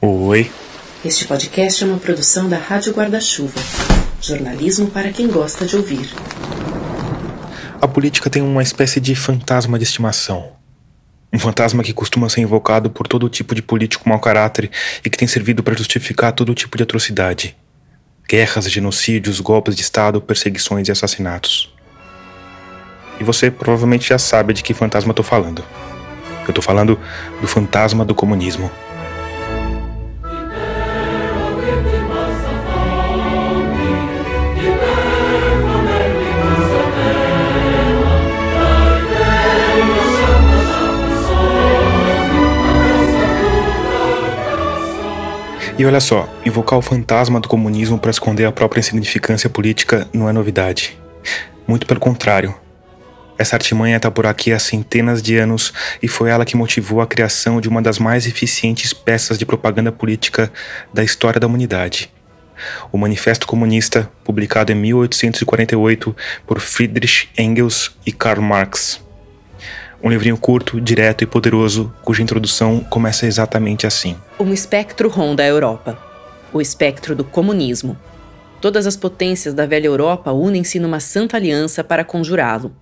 Oi. Este podcast é uma produção da Rádio Guarda-Chuva. Jornalismo para quem gosta de ouvir. A política tem uma espécie de fantasma de estimação. Um fantasma que costuma ser invocado por todo tipo de político mau caráter e que tem servido para justificar todo tipo de atrocidade. Guerras, genocídios, golpes de Estado, perseguições e assassinatos. E você provavelmente já sabe de que fantasma estou falando. Eu estou falando do fantasma do comunismo. E olha só, invocar o fantasma do comunismo para esconder a própria insignificância política não é novidade. Muito pelo contrário. Essa artimanha está por aqui há centenas de anos e foi ela que motivou a criação de uma das mais eficientes peças de propaganda política da história da humanidade. O Manifesto Comunista, publicado em 1848 por Friedrich Engels e Karl Marx. Um livrinho curto, direto e poderoso, cuja introdução começa exatamente assim. Um espectro ronda a Europa. O espectro do comunismo. Todas as potências da velha Europa unem-se numa santa aliança para conjurá-lo.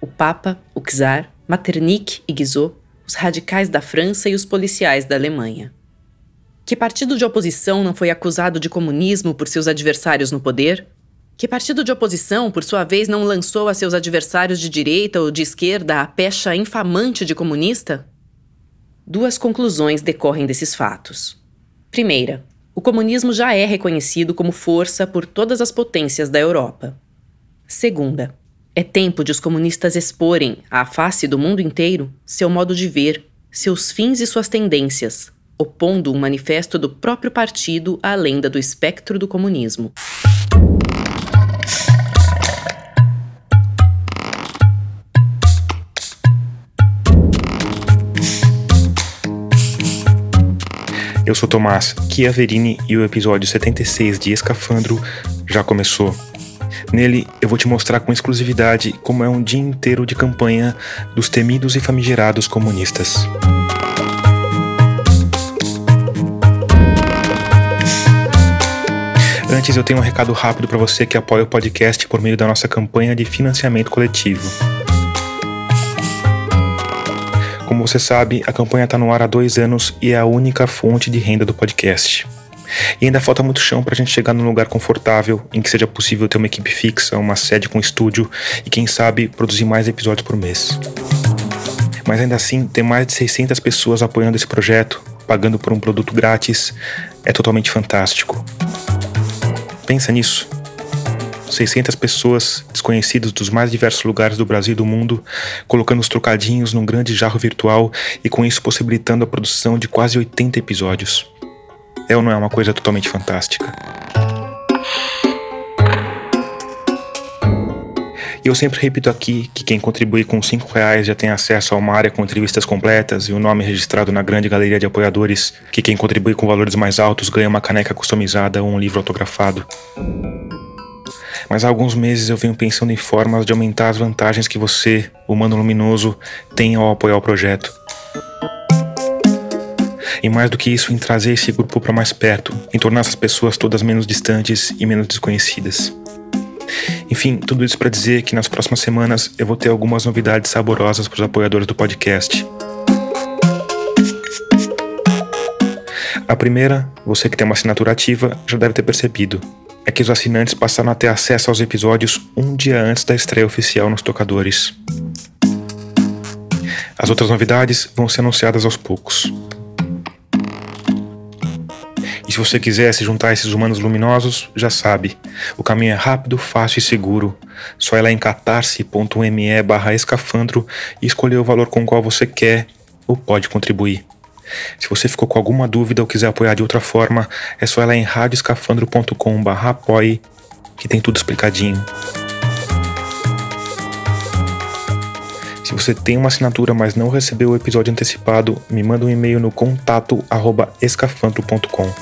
O Papa, o Czar, Metternich e Guizot, os radicais da França e os policiais da Alemanha. Que partido de oposição não foi acusado de comunismo por seus adversários no poder? Que partido de oposição, por sua vez, não lançou a seus adversários de direita ou de esquerda a pecha infamante de comunista? Duas conclusões decorrem desses fatos. Primeira, o comunismo já é reconhecido como força por todas as potências da Europa. Segunda, é tempo de os comunistas exporem, à face do mundo inteiro, seu modo de ver, seus fins e suas tendências, opondo um manifesto do próprio partido à lenda do espectro do comunismo. Eu sou Tomás Chiaverini e o episódio 76 de Escafandro já começou. Nele, eu vou te mostrar com exclusividade como é um dia inteiro de campanha dos temidos e famigerados comunistas. Antes, eu tenho um recado rápido para você que apoia o podcast por meio da nossa campanha de financiamento coletivo. Como você sabe, a campanha está no ar há dois anos e é a única fonte de renda do podcast. E ainda falta muito chão para a gente chegar num lugar confortável em que seja possível ter uma equipe fixa, uma sede com estúdio e, quem sabe, produzir mais episódios por mês. Mas ainda assim, ter mais de 600 pessoas apoiando esse projeto, pagando por um produto grátis, é totalmente fantástico. Pensa nisso. 600 pessoas desconhecidas dos mais diversos lugares do Brasil e do mundo, colocando os trocadinhos num grande jarro virtual e com isso possibilitando a produção de quase 80 episódios. É ou não é uma coisa totalmente fantástica? E eu sempre repito aqui que quem contribui com 5 reais já tem acesso a uma área com entrevistas completas e o nome registrado na grande galeria de apoiadores, que quem contribui com valores mais altos ganha uma caneca customizada ou um livro autografado mas há alguns meses eu venho pensando em formas de aumentar as vantagens que você, humano luminoso, tem ao apoiar o projeto. E mais do que isso, em trazer esse grupo para mais perto, em tornar essas pessoas todas menos distantes e menos desconhecidas. Enfim, tudo isso para dizer que nas próximas semanas eu vou ter algumas novidades saborosas para os apoiadores do podcast. A primeira, você que tem uma assinatura ativa já deve ter percebido é que os assinantes passaram a ter acesso aos episódios um dia antes da estreia oficial nos tocadores. As outras novidades vão ser anunciadas aos poucos. E se você quiser se juntar a esses humanos luminosos, já sabe, o caminho é rápido, fácil e seguro. Só ir lá em catarse.me escafandro e escolher o valor com o qual você quer ou pode contribuir. Se você ficou com alguma dúvida ou quiser apoiar de outra forma, é só ir lá em radioscafandro.com.br apoie, que tem tudo explicadinho. Se você tem uma assinatura, mas não recebeu o episódio antecipado, me manda um e-mail no contato escafandro.com.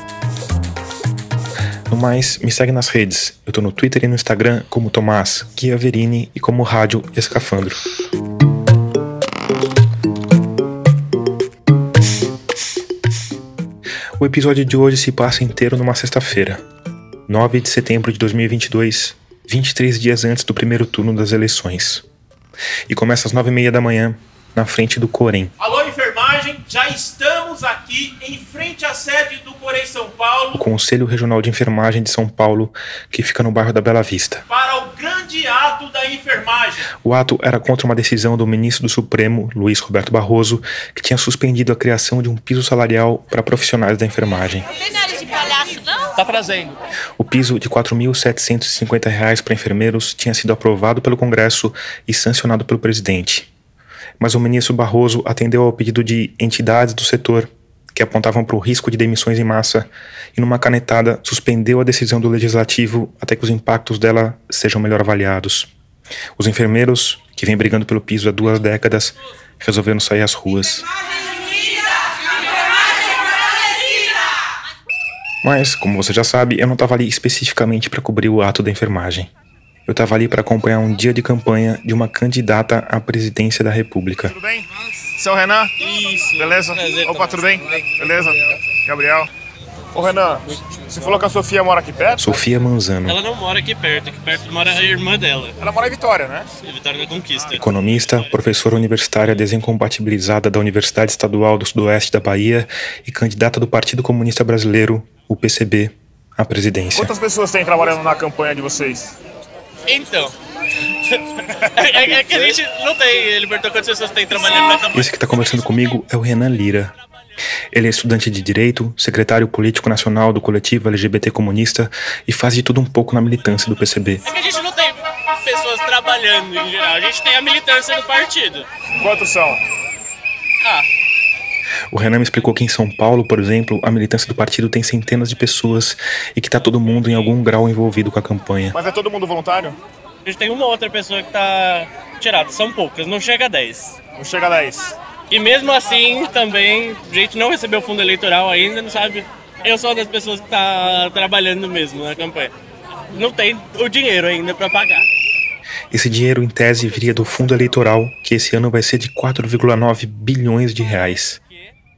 No mais, me segue nas redes. Eu tô no Twitter e no Instagram como Tomás Chiaverini e como Rádio Escafandro. O episódio de hoje se passa inteiro numa sexta-feira, 9 de setembro de 2022, 23 dias antes do primeiro turno das eleições. E começa às 9h30 da manhã, na frente do Corém. Alô, enfermagem, já estamos aqui em frente à sede do Corém São Paulo. O Conselho Regional de Enfermagem de São Paulo, que fica no bairro da Bela Vista. Para o grande ato da enfermagem. O ato era contra uma decisão do ministro do Supremo, Luiz Roberto Barroso, que tinha suspendido a criação de um piso salarial para profissionais da enfermagem. Não tem nariz de palhaço, não? Tá trazendo. O piso de R$ 4.750 para enfermeiros tinha sido aprovado pelo Congresso e sancionado pelo presidente. Mas o ministro Barroso atendeu ao pedido de entidades do setor que apontavam para o risco de demissões em massa e, numa canetada, suspendeu a decisão do legislativo até que os impactos dela sejam melhor avaliados. Os enfermeiros, que vêm brigando pelo piso há duas décadas, resolveram sair às ruas. Mas, como você já sabe, eu não estava ali especificamente para cobrir o ato da enfermagem. Eu estava ali para acompanhar um dia de campanha de uma candidata à presidência da República. Tudo bem? Seu Renan? Isso. Beleza? Prazer, Opa, tudo bem? Beleza? Gabriel? Ô Renan, você falou que a Sofia mora aqui perto? Sofia Manzano, Ela não mora aqui perto, aqui perto mora a irmã dela, Ela mora em Vitória, né? em Vitória da Conquista. economista, professora universitária desincompatibilizada da Universidade Estadual do Sudoeste da Bahia e candidata do Partido Comunista Brasileiro, o PCB, à presidência. Quantas pessoas tem trabalhando na campanha de vocês? Então. é, é que a gente não tem, libertou quantas pessoas tem trabalhando na campanha. Esse que está conversando comigo é o Renan Lira. Ele é estudante de Direito, secretário político nacional do coletivo LGBT comunista e faz de tudo um pouco na militância do PCB. É que a gente não tem pessoas trabalhando em geral, a gente tem a militância do partido. Quantos são? Ah, O Renan me explicou que em São Paulo, por exemplo, a militância do partido tem centenas de pessoas e que está todo mundo em algum grau envolvido com a campanha. Mas é todo mundo voluntário? a gente tem uma outra pessoa que tá tirada, são poucas, não chega a 10. Não chega a 10. E mesmo assim, também, a gente não recebeu fundo eleitoral ainda, não sabe. Eu sou uma das pessoas que tá trabalhando mesmo na campanha. Não tem o dinheiro ainda para pagar. Esse dinheiro, em tese, viria do fundo eleitoral, que esse ano vai ser de 4,9 bilhões de reais.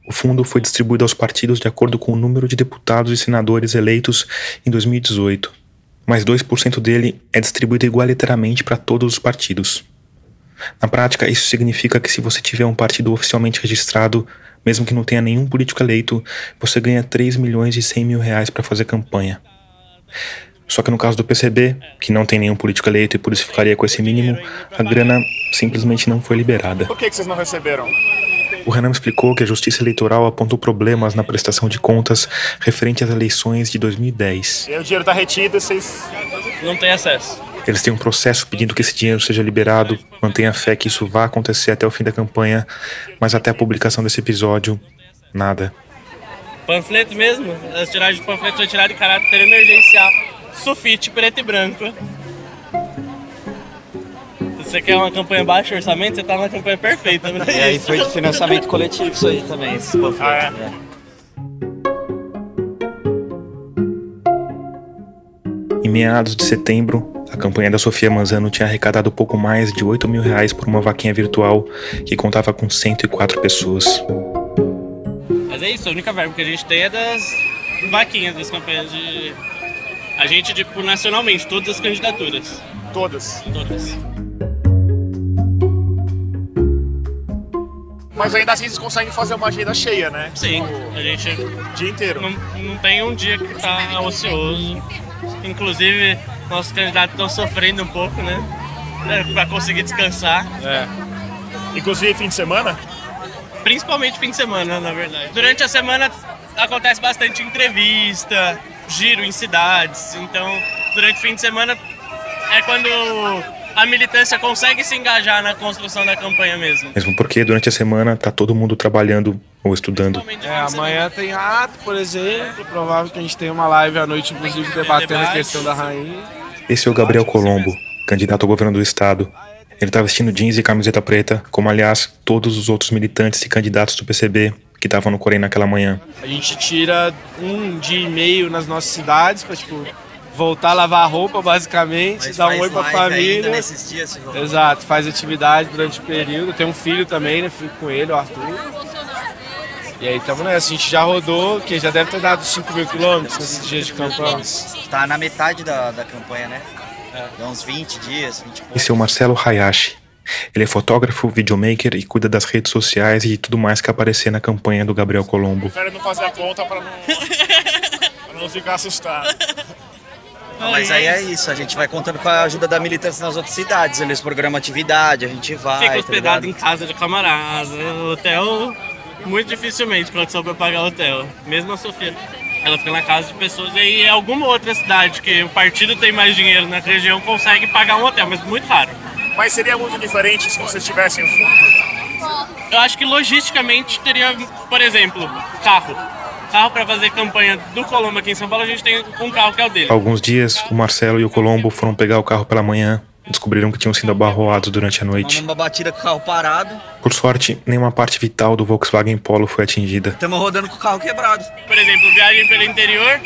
O fundo foi distribuído aos partidos de acordo com o número de deputados e senadores eleitos em 2018. Mas 2% dele é distribuído igualitariamente para todos os partidos. Na prática, isso significa que se você tiver um partido oficialmente registrado, mesmo que não tenha nenhum político eleito, você ganha 3 milhões e 100 mil reais para fazer campanha. Só que no caso do PCB, que não tem nenhum político eleito e por isso ficaria com esse mínimo, a grana simplesmente não foi liberada. Por que, que vocês não receberam? O Renan me explicou que a Justiça Eleitoral apontou problemas na prestação de contas referente às eleições de 2010. E aí o dinheiro tá retido vocês. Não tem acesso. Eles têm um processo pedindo que esse dinheiro seja liberado, mantenha fé que isso vá acontecer até o fim da campanha, mas até a publicação desse episódio, nada. Panfleto mesmo, as tiragens de panfleto foi tirada de caráter emergencial. Sufite preto e branco. Você quer uma campanha baixo orçamento, você tá na campanha perfeita. Né? E aí foi de financiamento coletivo isso aí também. Ah, é? né? Em meados de setembro, a campanha da Sofia Manzano tinha arrecadado pouco mais de 8 mil reais por uma vaquinha virtual que contava com 104 pessoas. Mas é isso, a única verba que a gente tem é das vaquinhas das campanhas de. A gente, tipo, nacionalmente, todas as candidaturas. Todas. Todas. Mas ainda assim vocês conseguem fazer uma agenda cheia, né? Sim, a gente O dia inteiro. não, não tem um dia que tá ocioso. Inclusive, nossos candidatos estão sofrendo um pouco, né? É, Pra conseguir descansar. Inclusive fim de semana? Principalmente fim de semana, na verdade. Durante a semana acontece bastante entrevista, giro em cidades. Então, durante o fim de semana é quando a militância consegue se engajar na construção da campanha mesmo. Mesmo porque durante a semana tá todo mundo trabalhando ou estudando. É, amanhã tem ato, por exemplo. Provável que a gente tenha uma live à noite, inclusive, debatendo a questão da rainha. Esse é o Gabriel Colombo, candidato ao governo do estado. Ele tá vestindo jeans e camiseta preta, como aliás todos os outros militantes e candidatos do PCB que estavam no Corém naquela manhã. A gente tira um dia e meio nas nossas cidades pra, tipo, voltar a lavar a roupa, basicamente, dar um oi pra família. nesses dias, se. Exato, faz atividade durante o período. Tem um filho também, né? Fico com ele, o Arthur. E aí estamos nessa, a gente já rodou, que já deve ter dado 5 mil quilômetros nesses dias de campanha. Tá na metade da, da campanha, né? Dá uns 20 dias, 20 e pouco. Esse é o Marcelo Hayashi. Ele é fotógrafo, videomaker e cuida das redes sociais e de tudo mais que aparecer na campanha do Gabriel Colombo. Prefere não fazer a conta pra não, pra não ficar assustado. Não, mas aí é isso, a gente vai contando com a ajuda da militância nas outras cidades. Eles programam atividade, a gente vai. Fica tá hospedado em ligado? casa de camarada, hotel, muito dificilmente quando soube pagar hotel. Mesmo a Sofia, ela fica na casa de pessoas e aí alguma outra cidade que o partido tem mais dinheiro na região consegue pagar um hotel, mas muito raro. Mas seria muito diferente se vocês tivessem um fundo? Eu acho que logisticamente teria, por exemplo, carro. Carro para fazer campanha do Colombo aqui em São Paulo, a gente tem um carro que é o dele. Alguns dias, o Marcelo e o Colombo foram pegar o carro pela manhã descobriram que tinham sido abarroados durante a noite. Uma batida com o carro parado, Por sorte, nenhuma parte vital do Volkswagen Polo foi atingida. estamos rodando com o carro quebrado. Por exemplo, viagem pelo interior,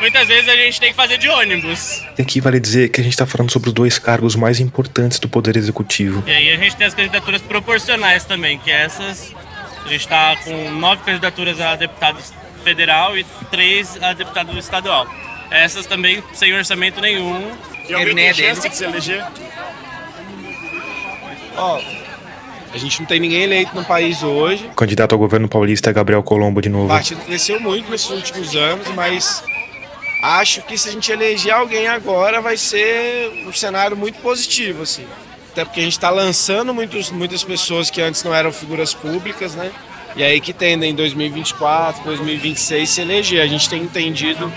muitas vezes a gente tem que fazer de ônibus. E aqui vale dizer que a gente está falando sobre os dois cargos mais importantes do Poder Executivo. E aí a gente tem as candidaturas proporcionais também, que essas a gente está com nove candidaturas a deputado federal e três a deputado estadual. Essas também sem orçamento nenhum. E alguém é tem chance de se eleger? Ó, a gente não tem ninguém eleito no país hoje. O candidato ao governo paulista é Gabriel Colombo de O novo. partido cresceu muito nesses últimos anos, mas acho que se a gente eleger alguém agora vai ser um cenário muito positivo, assim. Até porque a gente está lançando muitos, muitas pessoas que antes não eram figuras públicas, né? E aí que tendem em 2024, 2026 se eleger. A gente tem entendido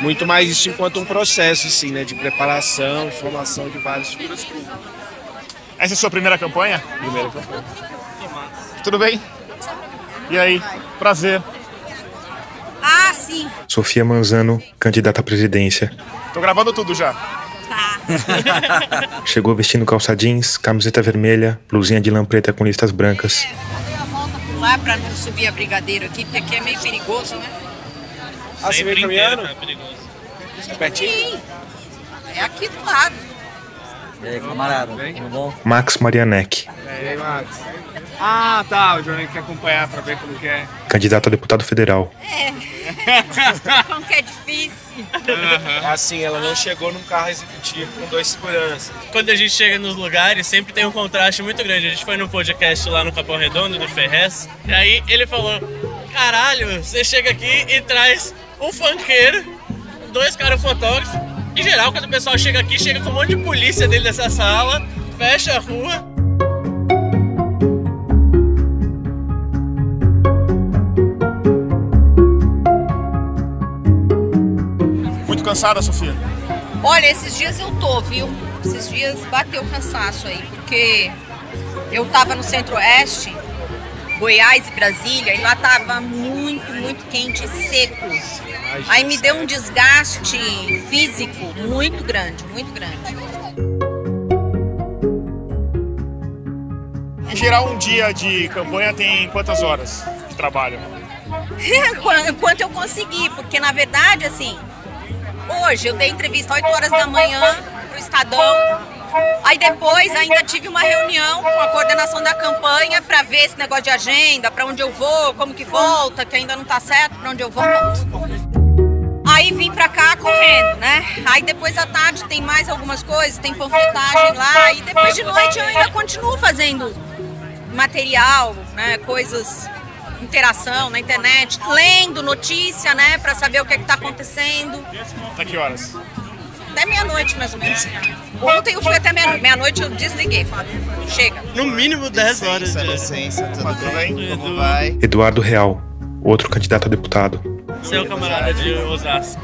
muito mais isso enquanto um processo, assim, né? De preparação, formação de várias figuras públicas. Essa é a sua primeira campanha? Primeira campanha. Tudo bem? E aí? Prazer. Ah, sim. Sofia Manzano, candidata à presidência. Tô gravando tudo já. Tá. Chegou vestindo calça jeans, camiseta vermelha, blusinha de lã preta com listas brancas. Por lá pra não subir a brigadeiro aqui, porque aqui é meio perigoso, né? Ah, você veio caminhando? tá perigoso. É pertinho? Sim. É aqui do lado. E aí, camarada, tudo bom? Max Marianek, É, aí, Max. Ah, tá. O Jornal quer acompanhar pra ver como que é. candidato a deputado federal. Como que é difícil. Assim, ela não chegou num carro executivo com dois seguranças. Quando a gente chega nos lugares, sempre tem um contraste muito grande. A gente foi no podcast lá no Capão Redondo, do Ferrez, e aí ele falou: Caralho, você chega aqui e traz um funkeiro, dois caras fotógrafos. Em geral, quando o pessoal chega aqui, chega com um monte de polícia dentro dessa sala, fecha a rua. Cansada, Sofia? Olha, esses dias eu tô, viu? Esses dias bateu cansaço aí, porque eu tava no centro-oeste, Goiás e Brasília, e lá tava muito, muito quente e seco. Aí me deu um desgaste físico muito grande, muito grande. Em geral, um dia de campanha tem quantas horas de trabalho? Enquanto eu conseguir, porque na verdade, assim, hoje eu dei entrevista 8 horas da manhã pro Estadão. Aí depois ainda tive uma reunião com a coordenação da campanha para ver esse negócio de agenda, para onde eu vou, como que volta, que ainda não tá certo, para onde eu volto. Aí vim pra cá correndo, né? Aí depois à tarde tem mais algumas coisas, tem panfletagem lá, e depois de noite eu ainda continuo fazendo material, né? Coisas, interação na internet, lendo notícia, né? Pra saber o que é que tá acontecendo. Até que horas? Até meia-noite, mais ou menos. Ontem eu fui até meia-noite. Meia-noite eu desliguei, falei, chega. No mínimo 10 horas. De- licença, tudo Tudo bem? bem? Como vai? Eduardo Real, outro candidato a deputado. Seu camarada de Osasco.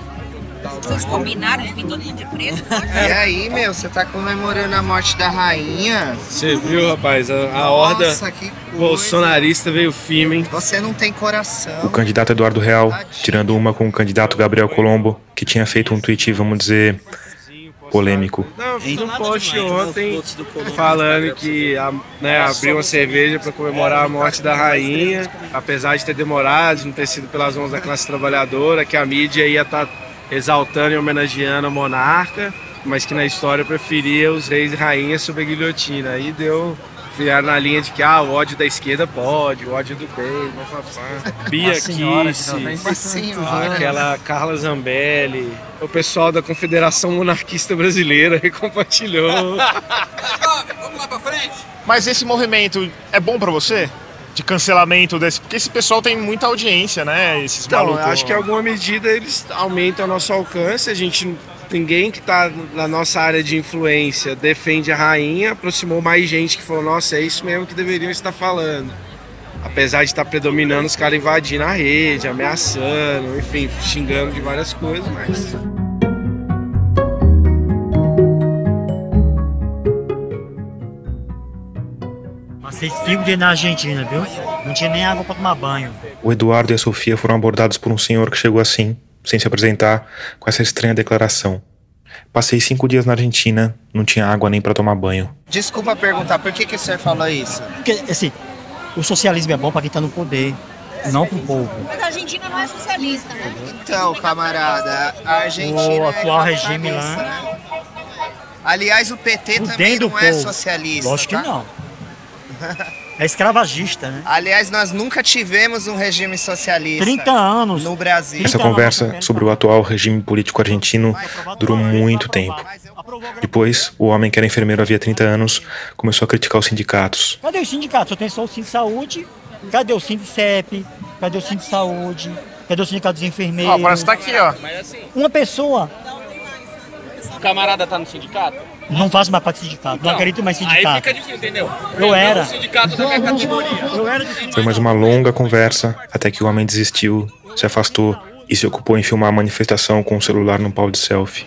Vocês combinaram de vir todo mundo de preto? E aí, meu, você tá comemorando a morte da rainha? Você viu, rapaz? A, a horda Nossa, que coisa. bolsonarista veio firme, hein? Você não tem coração. O candidato Eduardo Real, tirando uma com o candidato Gabriel Colombo, que tinha feito um tweet, vamos dizer, polêmico. Não, eu fiz um post demais, ontem falando que a- né, abriu uma cerveja para comemorar a morte da rainha, apesar de ter demorado, de não ter sido pelas mãos da classe trabalhadora, que a mídia ia estar exaltando e homenageando a monarca, mas que na história preferia os reis e rainhas sob a guilhotina. Aí deu vieram na linha de que ah, o ódio da esquerda pode, o ódio do bem, papapá. Bia Kiss, aquela Carla Zambelli, o pessoal da Confederação Monarquista Brasileira compartilhou. Vamos lá pra frente. Mas esse movimento é bom pra você? De cancelamento desse. Porque esse pessoal tem muita audiência, né? Esses Então, malucos. acho que em alguma medida eles aumentam o nosso alcance. A gente, ninguém que está na nossa área de influência defende a rainha, aproximou mais gente que falou: nossa, é isso mesmo que deveriam estar falando. Apesar de estar predominando os caras invadindo a rede, ameaçando, enfim, xingando de várias coisas, mas. Passei cinco dias na Argentina, viu? Não tinha nem água pra tomar banho. O Eduardo e a Sofia foram abordados por um senhor que chegou assim, sem se apresentar, com essa estranha declaração. Passei cinco dias na Argentina, não tinha água nem para tomar banho. Desculpa perguntar, por que, que o senhor falou isso? Porque, assim, o socialismo é bom pra quem tá no poder, não pro povo. Mas a Argentina não é socialista, né? Então, camarada, a Argentina. O é atual uma regime lá-? Aliás, o PT Por também não é povo. socialista. Lógico tá? que não. É escravagista, né? Aliás, nós nunca tivemos um regime socialista. 30 anos. No Brasil. Essa conversa sobre o atual regime político argentino durou muito tempo. Depois, o homem que era enfermeiro havia 30 anos começou a criticar os sindicatos. Cadê os sindicatos? Só tem só o Sindicato de Saúde. Cadê o Sindicep? Cadê o Sindicato de Saúde? Cadê o Sindicato dos Enfermeiros? Ó, parece que tá aqui, ó. Uma pessoa O camarada tá no sindicato? Não faz mais parte do sindicato. não acredito mais em Então, Aí sindicato. fica difícil, entendeu? Eu era. O sindicato da minha categoria. Eu era Foi mais uma longa conversa até que o homem desistiu, se afastou e se ocupou em filmar a manifestação com o celular num pau de selfie.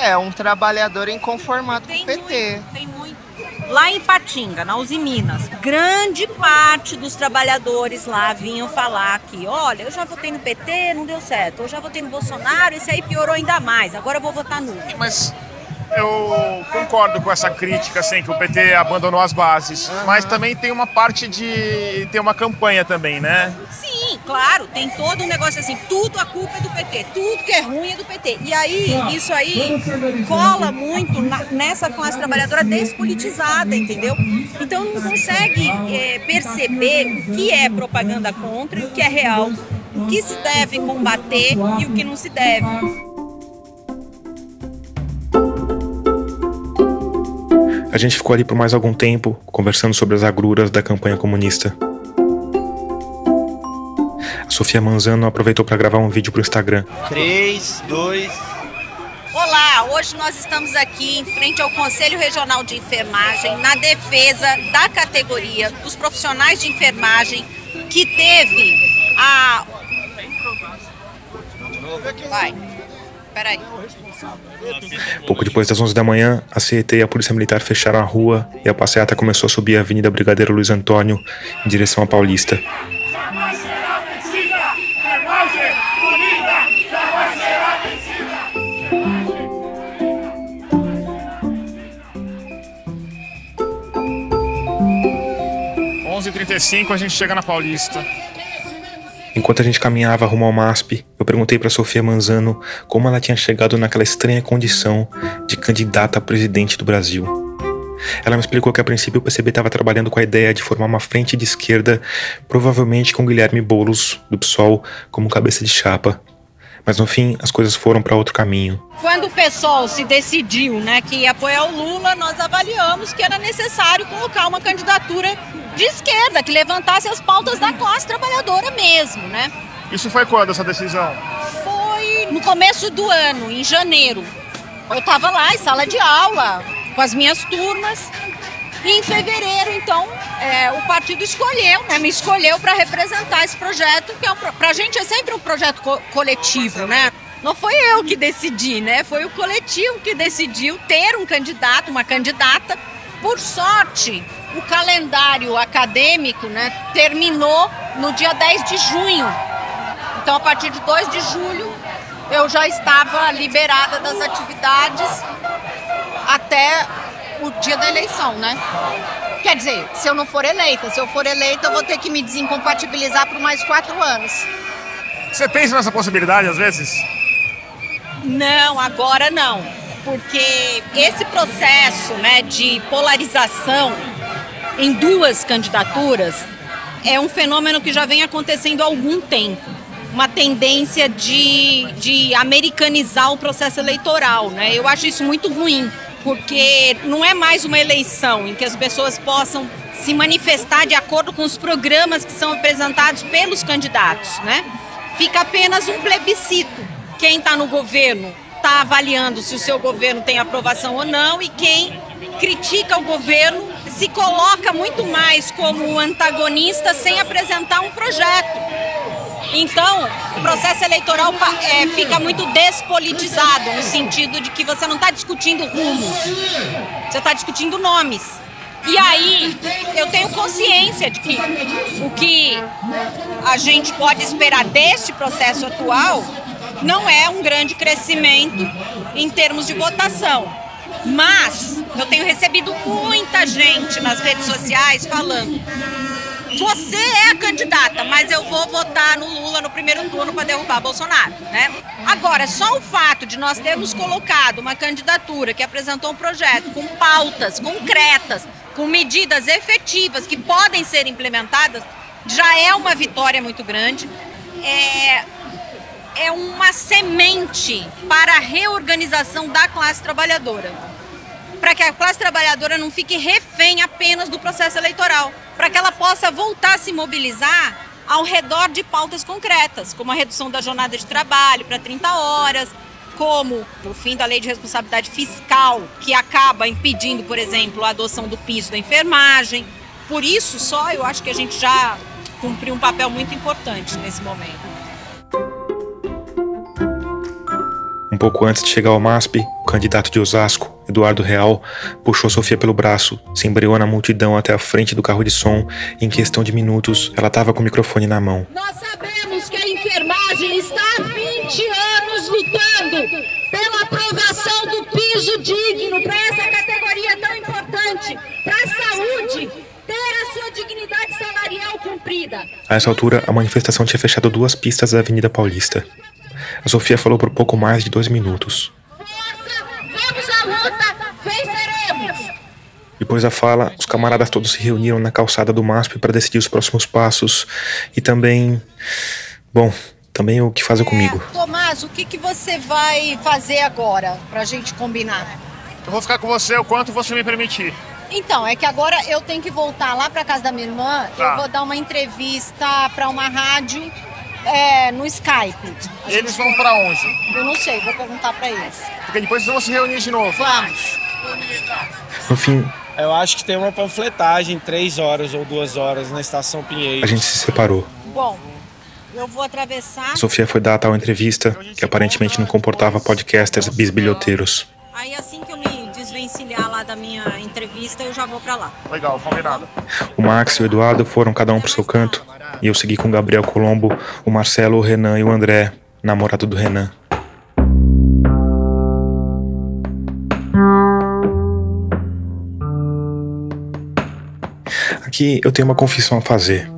É, um trabalhador inconformado com o PT. Tem muito. Lá em Patinga, na Uzi Minas, grande parte dos trabalhadores lá vinham falar que, olha, eu já votei no PT, não deu certo. Eu já votei no Bolsonaro, esse aí piorou ainda mais. Agora eu vou votar no. Mas eu concordo com essa crítica, assim, que o PT abandonou as bases. Mas também tem uma parte de. tem uma campanha também, né? Sim, claro, tem todo um negócio assim, tudo a culpa é do PT, tudo que é ruim é do PT. E aí, isso aí cola muito na- nessa classe trabalhadora despolitizada, entendeu? Então não consegue eh, perceber o que é propaganda contra e o que é real, o que se deve combater e o que não se deve. A gente ficou ali por mais algum tempo, conversando sobre as agruras da campanha comunista. A Sofia Manzano aproveitou para gravar um vídeo pro Instagram. 3, 2. Olá, hoje nós estamos aqui em frente ao Conselho Regional de Enfermagem, na defesa da categoria dos profissionais de enfermagem que teve a. Vai, peraí. Pouco depois das 11 da manhã, a CET e a Polícia Militar fecharam a rua e a passeata começou a subir a Avenida Brigadeiro Luiz Antônio em direção à Paulista. h 35 a gente chega na Paulista. Enquanto a gente caminhava rumo ao MASP, eu perguntei para Sofia Manzano como ela tinha chegado naquela estranha condição de candidata a presidente do Brasil. Ela me explicou que a princípio o PCB estava trabalhando com a ideia de formar uma frente de esquerda, provavelmente com Guilherme Boulos, do PSOL, como cabeça de chapa. Mas no fim, as coisas foram para outro caminho. Quando o pessoal se decidiu né, que ia apoiar o Lula, nós avaliamos que era necessário colocar uma candidatura de esquerda, que levantasse as pautas da classe trabalhadora mesmo, né? Isso foi quando essa decisão? Foi no começo do ano, em janeiro. Eu estava lá em sala de aula, com as minhas turmas. E em fevereiro, então, é, o partido escolheu, né, me escolheu para representar esse projeto, que é um, pro- pra gente é sempre um projeto co- coletivo, né? Não foi eu que decidi, né? Foi o coletivo que decidiu ter um candidato, uma candidata. Por sorte, o calendário acadêmico, né, terminou no dia 10 de junho. Então, a partir de 2 de julho, eu já estava liberada das atividades até o dia da eleição, né? Quer dizer, se eu não for eleita, se eu for eleita, eu vou ter que me desincompatibilizar por mais quatro anos. Você pensa nessa possibilidade às vezes? Não, agora não. Porque esse processo né, de polarização em duas candidaturas é um fenômeno que já vem acontecendo há algum tempo. Uma tendência de, de americanizar o processo eleitoral. Né? Eu acho isso muito ruim, porque não é mais uma eleição em que as pessoas possam se manifestar de acordo com os programas que são apresentados pelos candidatos. Né? Fica apenas um plebiscito. Quem está no governo está avaliando se o seu governo tem aprovação ou não e quem critica o governo se coloca muito mais como antagonista sem apresentar um projeto. Então, o processo eleitoral é, fica muito despolitizado, no sentido de que você não está discutindo rumos, você está discutindo nomes. E aí, eu tenho consciência de que o que a gente pode esperar deste processo atual não é um grande crescimento em termos de votação. Mas eu tenho recebido muita gente nas redes sociais falando: você é a candidata, mas eu vou votar no Lula no primeiro turno para derrubar Bolsonaro, né? Agora, só o fato de nós termos colocado uma candidatura que apresentou um projeto com pautas concretas, com medidas efetivas que podem ser implementadas, já é uma vitória muito grande. É, é uma semente para a reorganização da classe trabalhadora. Para que a classe trabalhadora não fique refém apenas do processo eleitoral, para que ela possa voltar a se mobilizar ao redor de pautas concretas, como a redução da jornada de trabalho para 30 horas, como o fim da lei de responsabilidade fiscal, que acaba impedindo, por exemplo, a adoção do piso da enfermagem. Por isso só eu acho que a gente já cumpriu um papel muito importante nesse momento. Um pouco antes de chegar ao MASP, o candidato de Osasco, Eduardo Real, puxou Sofia pelo braço, se embreou na multidão até a frente do carro de som e, em questão de minutos, ela estava com o microfone na mão. Nós sabemos que a enfermagem está há 20 anos lutando pela aprovação do piso digno para essa categoria tão importante, para a saúde, ter a sua dignidade salarial cumprida. A essa altura, a manifestação tinha fechado duas pistas da Avenida Paulista. A Sofia falou por pouco mais de dois minutos. Vamos à luta, venceremos! Depois da fala, os camaradas todos se reuniram na calçada do MASP para decidir os próximos passos e também. Bom, também o que fazer comigo. Tomás, o que, que você vai fazer agora pra gente combinar? Eu vou ficar com você o quanto você me permitir. Então, é que agora eu tenho que voltar lá pra casa da minha irmã. Tá. Eu vou dar uma entrevista pra uma rádio é, no Skype. Eles vão pra onde? Eu não sei, vou perguntar pra eles. Porque depois eles vão se reunir de novo. Vamos. No fim, Eu acho que tem uma panfletagem, três horas ou duas horas na estação Pinheiro. a gente se separou. Bom, eu vou atravessar. A Sofia foi dar a tal entrevista, que aparentemente não comportava podcasters bisbilhoteiros. Aí assim que eu me desvencilhar lá da minha entrevista, eu já vou pra lá. Legal, combinado. O Max e o Eduardo foram cada um pro seu canto, e eu segui com o Gabriel Colombo, o Marcelo, o Renan e o André, namorado do Renan. Aqui eu tenho uma confissão a fazer.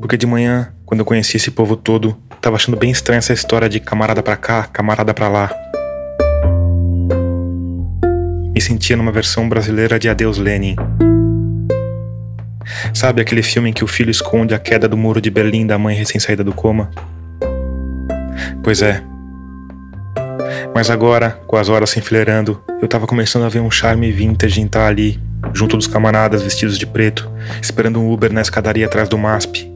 Porque de manhã, quando eu conheci esse povo todo, tava achando bem estranha essa história de camarada pra cá, camarada pra lá. Me sentia numa versão brasileira de Adeus Lenin. Sabe aquele filme em que o filho esconde a queda do muro de Berlim da mãe recém-saída do coma? Pois é. Mas agora, com as horas se enfileirando, eu tava começando a ver um charme vintage em estar ali, junto dos camaradas vestidos de preto, esperando um Uber na escadaria atrás do MASP.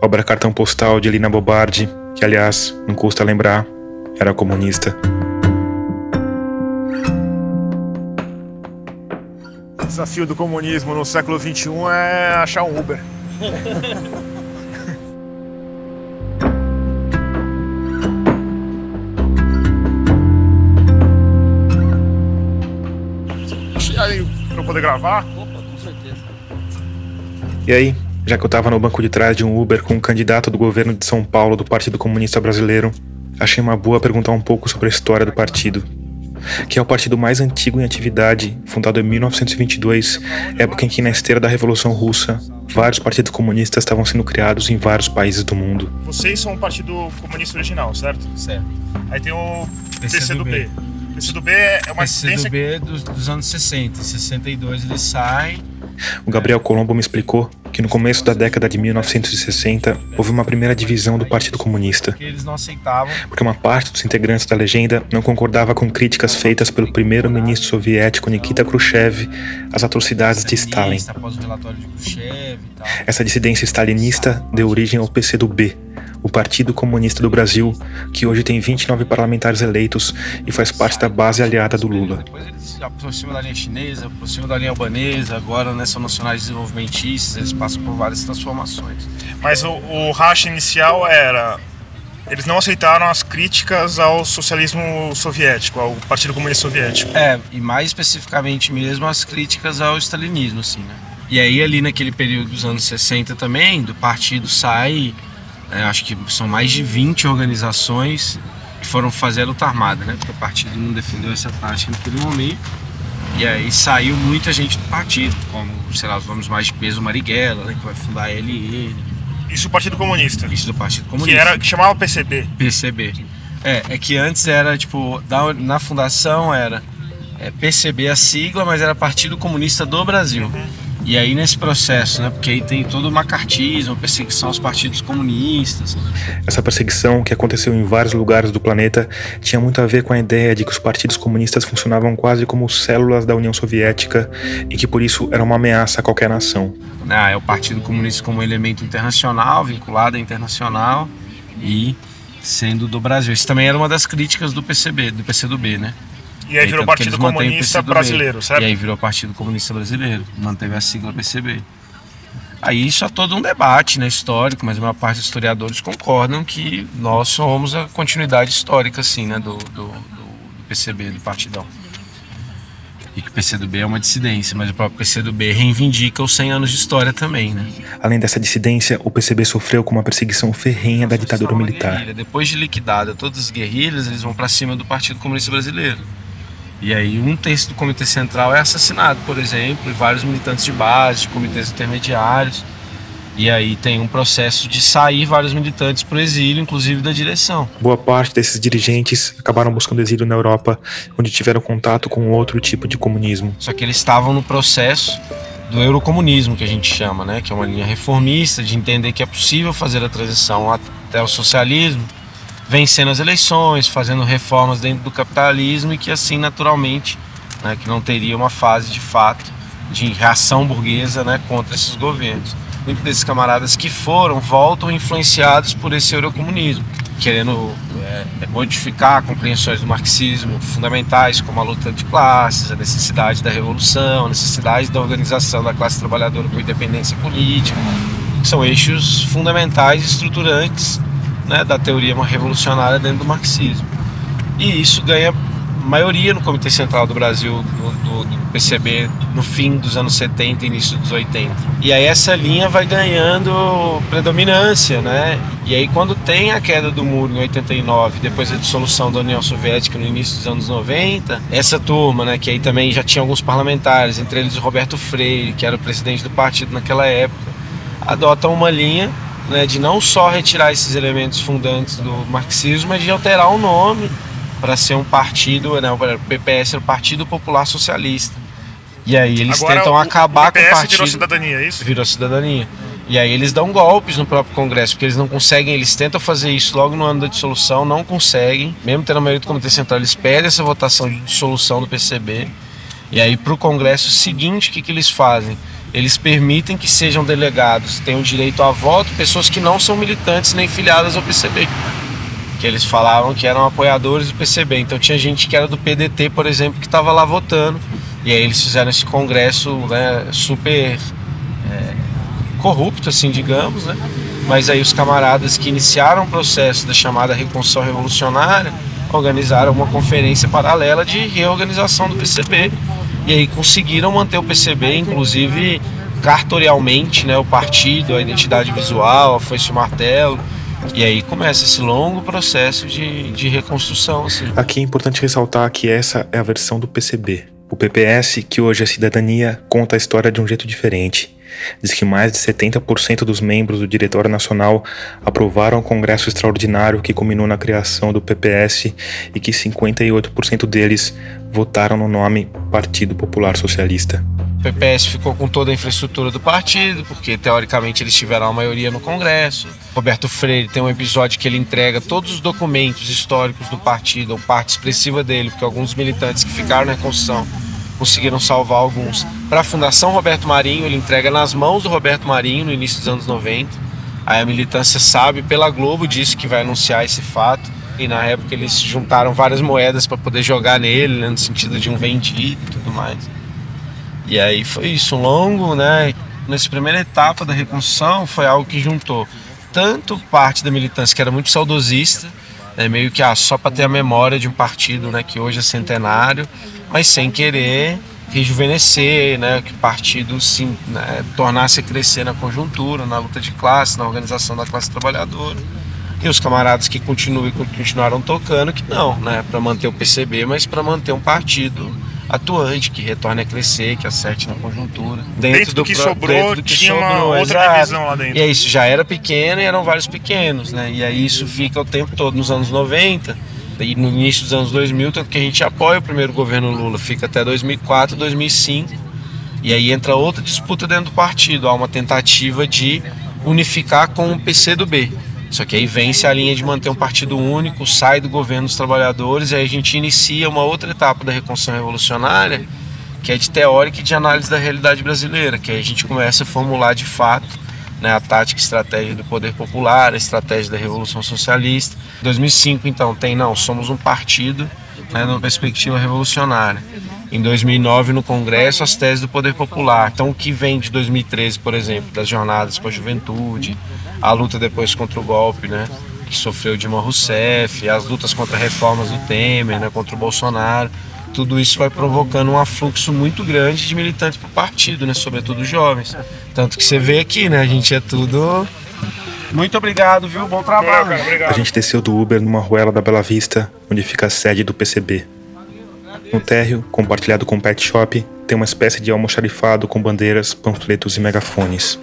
Obra cartão postal de Lina Bobardi, que aliás, não custa lembrar, era comunista. O desafio do comunismo no século XXI é achar um Uber. aí, pra eu poder gravar? E aí, já que eu tava no banco de trás de um Uber com um candidato do governo de São Paulo do Partido Comunista Brasileiro, achei uma boa perguntar um pouco sobre a história do partido. Que é o partido mais antigo em atividade, fundado em 1922, época em que, na esteira da Revolução Russa, vários partidos comunistas estavam sendo criados em vários países do mundo. Vocês são o Partido Comunista Original, certo? Certo. Aí tem o PCdoB. O PCdoB é uma dissidência... PCdoB é dos, dos anos 60. Em 62 ele sai. O Gabriel Colombo me explicou que no começo da década de 1960 houve uma primeira divisão do Partido Comunista. Que eles não aceitavam. Porque uma parte dos integrantes da legenda não concordava com críticas feitas pelo primeiro-ministro soviético Nikita Khrushchev às atrocidades de Stalin. Após o relatório de Khrushchev tal. Essa dissidência stalinista deu origem ao PCdoB, o Partido Comunista do Brasil, que hoje tem 29 parlamentares eleitos e faz parte da base aliada do Lula. Depois eles se aproximam da linha chinesa, aproximam da linha albanesa, agora né, são nacionais desenvolvimentistas, eles passam por várias transformações. Mas o, o racha inicial era eles não aceitaram as críticas ao socialismo soviético, ao Partido Comunista Soviético. É, e mais especificamente mesmo as críticas ao stalinismo, assim, né? E aí ali naquele período dos anos 60 também, do partido sai, né, acho que são mais de 20 organizações que foram fazer a luta armada, né? Porque o partido não defendeu essa tática naquele momento. E aí saiu muita gente do partido, como, sei lá, os nomes mais de peso Marighella, né, que vai fundar a LN. Isso do Partido Comunista. Isso do Partido Que, Comunista. era, que chamava PCB. PCB. É, é que antes era, tipo, da- na fundação era é, PCB a sigla, mas era Partido Comunista do Brasil. E aí nesse processo, né, porque aí tem todo o macartismo, perseguição aos partidos comunistas. Essa perseguição, que aconteceu em vários lugares do planeta, tinha muito a ver com a ideia de que os partidos comunistas funcionavam quase como células da União Soviética e que por isso era uma ameaça a qualquer nação. Né, é o Partido Comunista como elemento internacional, vinculado à internacional e sendo do Brasil. Isso também era uma das críticas do PCB, do PCdoB, né? E aí virou tanto que Partido Comunista. Brasileiro, certo? E aí virou Partido Comunista Brasileiro, manteve a sigla PCB. Aí isso é todo um debate né, histórico, mas a maior parte dos historiadores concordam que nós somos a continuidade histórica assim, né, do, do, do- do PCB, do Partidão. E que o PCdoB é uma dissidência, mas o próprio PCdoB reivindica os 100 anos de história também, né? Além dessa dissidência, o PCB sofreu com uma perseguição ferrenha da ditadura militar. guerrilha. Depois de liquidada todas as guerrilhas, eles vão para cima do Partido Comunista Brasileiro. E aí um terço do Comitê Central é assassinado, por exemplo, e vários militantes de base, de comitês intermediários. E aí tem um processo de sair vários militantes para o exílio, inclusive da direção. Boa parte desses dirigentes acabaram buscando exílio na Europa, onde tiveram contato com outro tipo de comunismo. Só que eles estavam no processo do eurocomunismo, que a gente chama, né? que é uma linha reformista, de entender que é possível fazer a transição até o socialismo, vencendo as eleições, fazendo reformas dentro do capitalismo e que assim, naturalmente, né, que não teria uma fase de fato de reação burguesa né, contra esses governos. Muitos desses camaradas que foram voltam influenciados por esse eurocomunismo, querendo é, modificar compreensões do marxismo fundamentais, como a luta de classes, a necessidade da revolução, a necessidade da organização da classe trabalhadora com independência política, que são eixos fundamentais e estruturantes né, da teoria revolucionária dentro do marxismo. E isso ganha maioria no Comitê Central do Brasil, do, do, do PCB, no fim dos anos 70 e início dos 80. E aí essa linha vai ganhando predominância, né? E aí quando tem a queda do muro em 89, depois a dissolução da União Soviética no início dos anos 90, essa turma, né, que aí também já tinha alguns parlamentares, entre eles o Roberto Freire, que era o presidente do partido naquela época, adotam uma linha né, de não só retirar esses elementos fundantes do marxismo, mas de alterar o nome para ser um partido, né, o PPS era o Partido Popular Socialista. E aí eles Agora, tentam o- acabar o com o partido. virou cidadania, é isso? Virou cidadania. E aí eles dão golpes no próprio Congresso, porque eles não conseguem, eles tentam fazer isso logo no ano da dissolução, não conseguem. Mesmo tendo a maioria do Comitê Central, eles pedem essa votação de dissolução do PCB. E aí para o Congresso seguinte, o que, que eles fazem? Eles permitem que sejam delegados, tenham direito a voto, pessoas que não são militantes nem filiadas ao PCB. Que eles falavam que eram apoiadores do PCB. Então tinha gente que era do PDT, por exemplo, que estava lá votando. E aí eles fizeram esse congresso né, super é, corrupto, assim, digamos, né? Mas aí os camaradas que iniciaram o processo da chamada Reconstrução Revolucionária organizaram uma conferência paralela de reorganização do PCB. E aí conseguiram manter o PCB, inclusive cartorialmente, né, o partido, a identidade visual, a foice martelo. E aí começa esse longo processo de, de reconstrução. Assim. Aqui é importante ressaltar que essa é a versão do PCB. O PPS, que hoje é cidadania, conta a história de um jeito diferente. Diz que mais de 70% dos membros do Diretório Nacional aprovaram o Congresso Extraordinário que culminou na criação do PPS e que 58% deles votaram no nome Partido Popular Socialista. PPS ficou com toda a infraestrutura do partido, porque teoricamente eles tiveram a maioria no Congresso. Roberto Freire tem um episódio que ele entrega todos os documentos históricos do partido, ou parte expressiva dele, porque alguns militantes que ficaram na Constituição conseguiram salvar alguns. Para a Fundação Roberto Marinho, ele entrega nas mãos do Roberto Marinho no início dos anos 90. Aí a militância sabe, pela Globo, disse que vai anunciar esse fato. E na época eles juntaram várias moedas para poder jogar nele, né, no sentido de um vendido e tudo mais. E aí foi isso, longo, né? Nessa primeira etapa da reconstrução foi algo que juntou tanto parte da militância que era muito saudosista, é meio que ah, só para ter a memória de um partido né, que hoje é centenário, mas sem querer rejuvenescer, né, que o partido se né, tornasse a crescer na conjuntura, na luta de classe, na organização da classe trabalhadora. E os camaradas que continuam continuaram tocando, que não, né, para manter o PCB, mas para manter um partido atuante, que retorne a crescer, que acerte na conjuntura. Dentro, dentro do, que pro, sobrou, dentro do que tinha sobrou, uma outra exato. divisão lá dentro. E isso já era pequeno e eram vários pequenos, né? E aí isso fica o tempo todo nos anos 90 e no início dos anos 2000, tanto que a gente apoia o primeiro governo Lula, fica até 2004, 2005. E aí entra outra disputa dentro do partido, há uma tentativa de unificar com o PCdoB. Só que aí vence a linha de manter um partido único, sai do governo dos trabalhadores e aí a gente inicia uma outra etapa da reconstrução revolucionária, que é de teórica e de análise da realidade brasileira, que aí a gente começa a formular de fato né, a tática e estratégia do poder popular, a estratégia da revolução socialista. Em 2005, então, tem não, somos um partido né, numa perspectiva revolucionária. Em 2009, no Congresso, as teses do poder popular. Então, o que vem de 2013, por exemplo, das jornadas com a juventude, a luta depois contra o golpe, né, que sofreu Dilma Rousseff, as lutas contra reformas do Temer, né, contra o Bolsonaro tudo isso vai provocando um afluxo muito grande de militantes para o partido, né? sobretudo jovens. Tanto que você vê aqui, né? A gente é tudo. Muito obrigado, viu? Bom trabalho. A gente desceu do Uber numa ruela da Bela Vista, onde fica a sede do PCB. No térreo, compartilhado com o pet shop, tem uma espécie de almoxarifado com bandeiras, panfletos e megafones.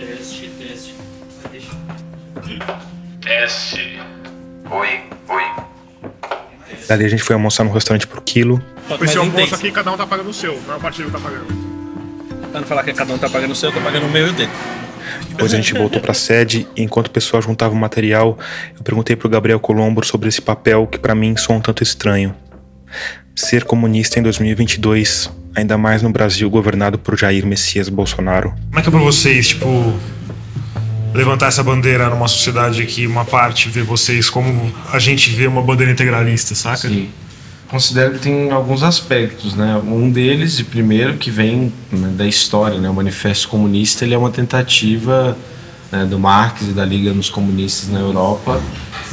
Dali a gente foi almoçar no restaurante pro quilo, esse almoço aqui, cada um tá pagando o seu, o maior partido tá pagando. Pra não falar que cada um tá pagando o seu, eu tô pagando o meu e o dele. Depois a gente voltou para a sede e enquanto o pessoal juntava o material, eu perguntei para o Gabriel Colombo sobre esse papel que para mim soa um tanto estranho. Ser comunista em 2022, ainda mais no Brasil governado por Jair Messias Bolsonaro. Como é que é para vocês, tipo, levantar essa bandeira numa sociedade que uma parte vê vocês como a gente vê uma bandeira integralista, saca? Sim considero que tem alguns aspectos, né? Um deles, e primeiro, que vem né, da história, né? O Manifesto Comunista ele é uma tentativa né, do Marx e da Liga dos Comunistas na Europa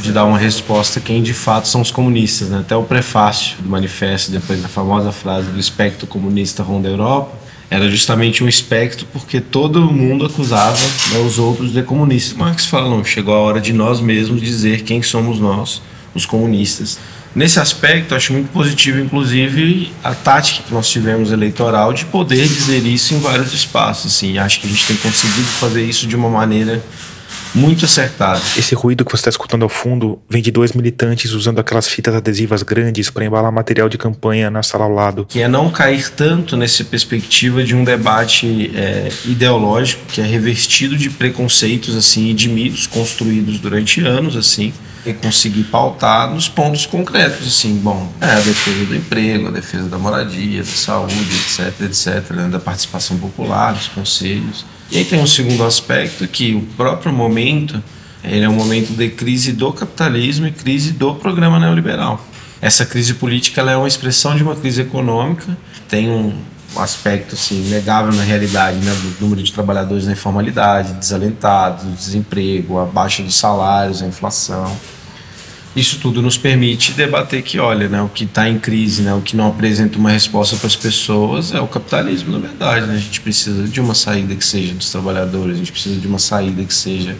de dar uma resposta a quem de fato são os comunistas. Né? Até o prefácio do manifesto, depois da famosa frase do espectro comunista ronda a Europa, era justamente um espectro porque todo mundo acusava né, os outros de comunistas. Marx fala, não, chegou a hora de nós mesmos dizer quem somos nós, os comunistas. Nesse aspecto, acho muito positivo, inclusive, a tática que nós tivemos eleitoral de poder dizer isso em vários espaços. Assim. Acho que a gente tem conseguido fazer isso de uma maneira muito acertada. Esse ruído que você está escutando ao fundo vem de dois militantes usando aquelas fitas adesivas grandes para embalar material de campanha na sala ao lado. Que é não cair tanto nessa perspectiva de um debate é, ideológico que é revestido de preconceitos assim e de mitos construídos durante anos assim conseguir pautar nos pontos concretos, assim, bom, é a defesa do emprego, a defesa da moradia, da saúde, etc, etc, né, da participação popular, dos conselhos. E aí tem um segundo aspecto que o próprio momento, ele é um momento de crise do capitalismo e crise do programa neoliberal. Essa crise política é uma expressão de uma crise econômica, tem um aspecto assim negável na realidade, né, do número de trabalhadores na informalidade, desalentados, desemprego, a baixa dos salários, a inflação. Isso tudo nos permite debater que, olha, né, o que está em crise, né, o que não apresenta uma resposta para as pessoas é o capitalismo, na verdade. Né? A gente precisa de uma saída que seja dos trabalhadores, a gente precisa de uma saída que seja